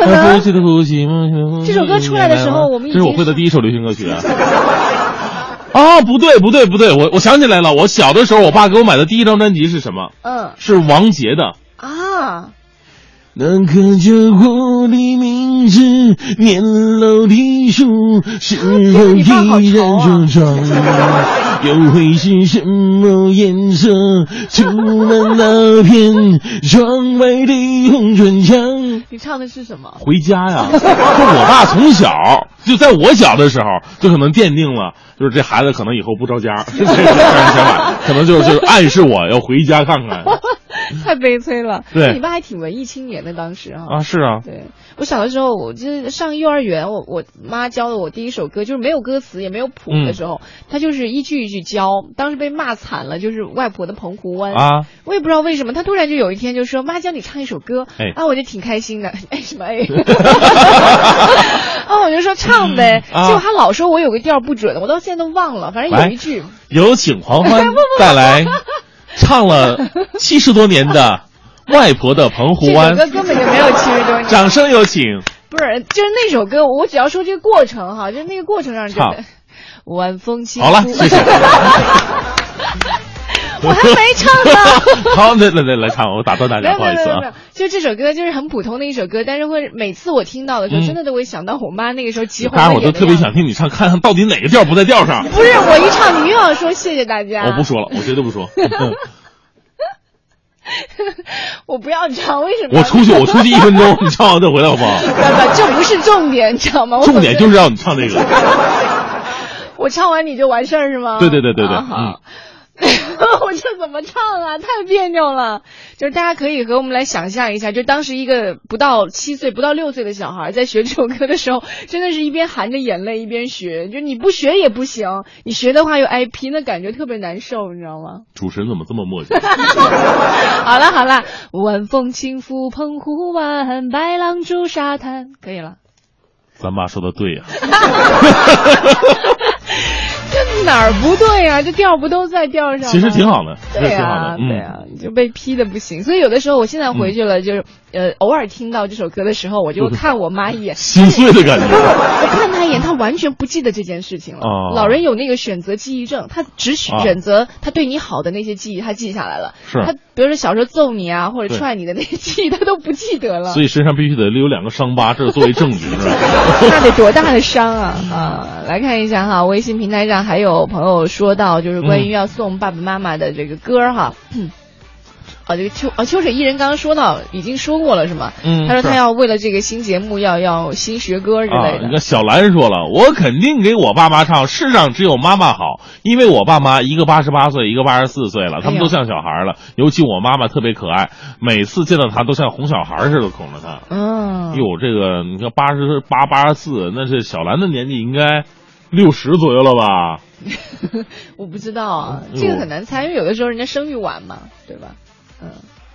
可能呼吸的呼吸。这首歌出来的时候我们这是我会的第一首流行歌曲啊。啊，不对不对不对，我我想起来了，我小的时候，我爸给我买的第一张专辑是什么？嗯是王杰的。啊，那个叫我的名字，年老的树，是否依然茁壮？又会是什么颜色？涂满那片窗外的红砖墙。你唱的是什么？回家呀！就我爸从小就在我小的时候就可能奠定了，就是这孩子可能以后不着家，这这这想法，可能就是就是暗示我要回家看看 太悲催了。对你爸还挺文艺青年的，当时哈。啊！是啊，对我小的时候，我就是上幼儿园，我我妈教的我第一首歌，就是没有歌词也没有谱的时候，她就是一句一句教，当时被骂惨了，就是外婆的澎湖湾啊，我也不知道为什么，她突然就有一天就说妈教你唱一首歌，哎啊，我就挺开心的，哎什么哎 啊我就说唱呗，啊结果她老说我有个调不准，我到现在都忘了，反正有一句，有请黄欢带来唱了七十多年的《外婆的澎湖这湾首》，歌根本就没有七十多年，掌声有请。不是，就是那首歌，我只要说这个过程哈，就是那个过程让人觉唱得晚风轻好了，伏谢谢。我还没唱呢。好，来来来来唱，我打断大家，不好意思啊就这首歌就是很普通的一首歌，但是会每次我听到的时候，嗯真的都会想到我妈那个时候急红当然，我都特别。想听你唱，看看到底哪个调不在调上。不是我一唱，你又要说谢谢大家。我不说了，我绝对不说。我不要唱，为什么？我出去，我出去一分钟，你唱完再回来好不好？不不，这不是重点，你知道吗？重点就是让你唱这个。我唱完你就完事儿是吗？对对对对对嗯 我我这怎么唱啊？太别扭了。就是大家可以和我们来想象一下，就当时一个不到七岁、不到六岁的小孩在学这首歌的时候，真的是一边含着眼泪一边学。就你不学也不行，你学的话又挨批，那感觉特别难受，你知道吗？主持人怎么这么磨叽？好了好了，晚风轻拂澎湖湾，白浪逐沙滩，可以了。咱妈说的对呀、这哪儿不对啊、这调不都在调上？其实挺好的，对啊、对啊、就被批的不行。所以有的时候，我现在回去了，就是呃，偶尔听到这首歌的时候，我就看我妈一眼，心碎的感觉。我看她一眼，她完全不记得这件事情了。啊老人有那个选择记忆症，他只啊选择他对你好的那些记忆，他记下来了。是他比如说小时候揍你啊，或者踹你的那些记忆，他都不记得了。所以身上必须得留两个伤疤，这是作为证据，是吧？那得多大的伤啊啊！来看一下哈，微信平台上还有朋友说到，就是关于要送爸爸妈妈的这个歌儿哈。哦，这个秋啊，秋水伊人刚刚说到，已经说过了是吗？嗯他说他要为了这个新节目要要新学歌之啊，类的。你看小兰说了，我肯定给我爸妈唱《世上只有妈妈好》，因为我爸妈一个八十八岁，一个八十四岁了，他们都像小孩了。尤其我妈妈特别可爱，每次见到她都像哄小孩似的哄着她。嗯，哟，这个你看八十八八十四，那是小兰的年纪应该六十左右了吧？我不知道啊，嗯这个很难猜，因为有的时候人家生育晚嘛，对吧？嗯，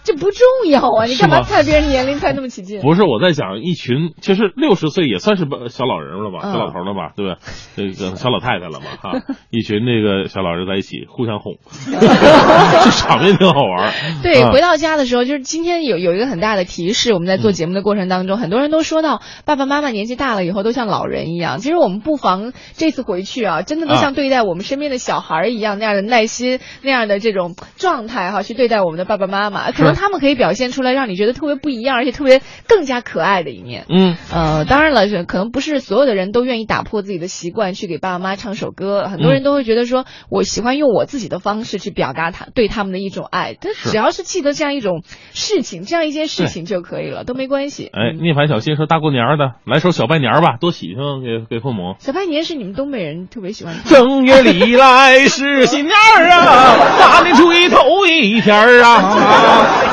这不重要啊，你干嘛猜别人年龄猜那么起劲？不是，我在想一群，其实六十岁也算是小老人了吧，嗯小老头了吧，对吧？这个小老太太了嘛，哈，一群那个小老人在一起互相哄，这场面挺好玩儿。对，啊回到家的时候，就是今天有有一个很大的提示，我们在做节目的过程当中，很多人都说到爸爸妈妈年纪大了以后都像老人一样。其实我们不妨这次回去啊，真的都啊像对待我们身边的小孩儿一样，那样的耐心，那样的这种状态哈，去对待我们的爸爸妈妈，可能他们可以表现出来让你觉得特别不一样，而且特别更加可爱的一面。嗯，呃，当然了，是可能不是所有的人都愿意打破自己的习惯去给爸爸妈妈唱首歌，很多人嗯都会觉得说，我喜欢用我自己的方式去表达他对他们的一种爱，但只要是记得这样一种事情，这样一件事情就可以了，都没关系。哎，涅槃小新说大过年儿的，来首小拜年儿吧，多喜庆给给父母。小拜年是你们东北人特别喜欢唱。正月里来是新年儿啊，大年初一头一天儿啊。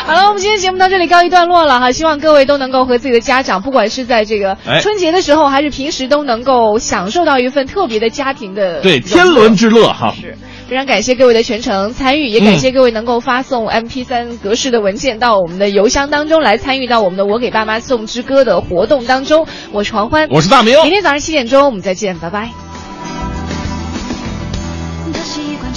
好了我们今天节目到这里告一段落了哈希望各位都能够和自己的家长不管是在这个春节的时候还是平时都能够享受到一份特别的家庭的对天伦之乐哈是非常感谢各位的全程参与也感谢各位能够发送 mp 三格式的文件到我们的邮箱当中来参与到我们的我给爸妈送之歌的活动当中。我是黄欢我是大明明天早上七点钟我们再见拜拜。习惯